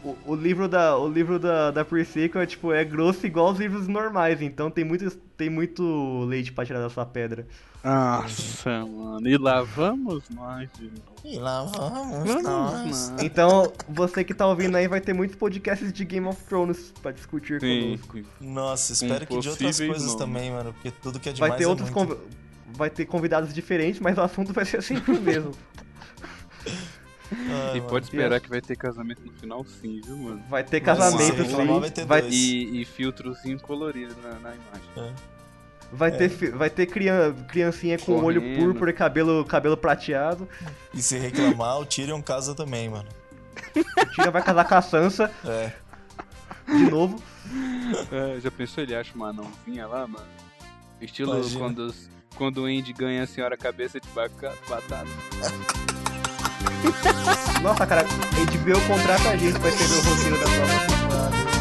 o, o livro da o livro da, da pre-sequel é, tipo, é grosso igual os livros normais, então tem muito, tem muito leite pra tirar dessa pedra. Nossa, mano. E lá vamos nós de novo. E lá vamos, Vamos nós. nós. Então, você que tá ouvindo aí vai ter muitos podcasts de Game of Thrones pra discutir Sim. conosco. Nossa, espero que de outras coisas também, mano, porque tudo que é demais Vai ter é outros muito. Vai ter convidados diferentes, mas o assunto vai ser sempre o mesmo. Ai, E mano. pode esperar que vai ter casamento no final sim, viu, mano? Vai ter casamento, sim. vai ter Vai. E, e filtrozinho colorido na, na imagem. vai ter, fi- vai ter crian- criancinha com olho Correndo. púrpura e cabelo, cabelo prateado. E se reclamar, o Tyrion casa também, mano. O Tyrion vai casar com a Sansa É. de novo. É, já pensou ele acha uma anãozinha lá, mano? Estilo Imagina. quando, os- quando o Andy ganha a senhora cabeça de baca- batata. Nossa, cara, a HBO contrata a gente pra escrever o roteiro da temporada.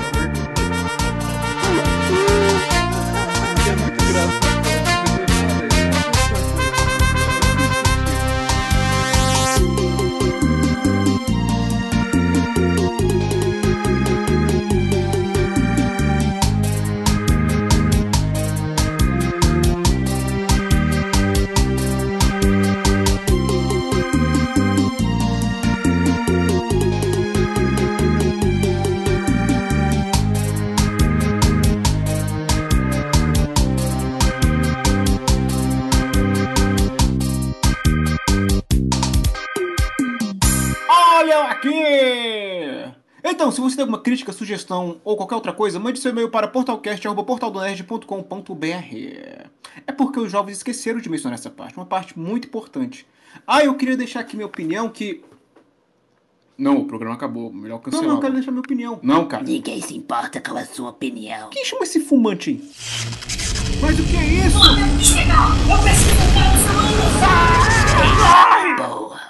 Então, se você tem alguma crítica, sugestão ou qualquer outra coisa, mande seu e-mail para portalcast.portaldonerd.com.br É porque os jovens esqueceram de mencionar essa parte, uma parte muito importante. Ah, eu queria deixar aqui minha opinião que... Não, o programa acabou, melhor cancelar. Não, não, eu quero deixar minha opinião. Não, cara. Ninguém se importa com a sua opinião. Quem chama esse fumante aí? Mas o que é isso? Boa.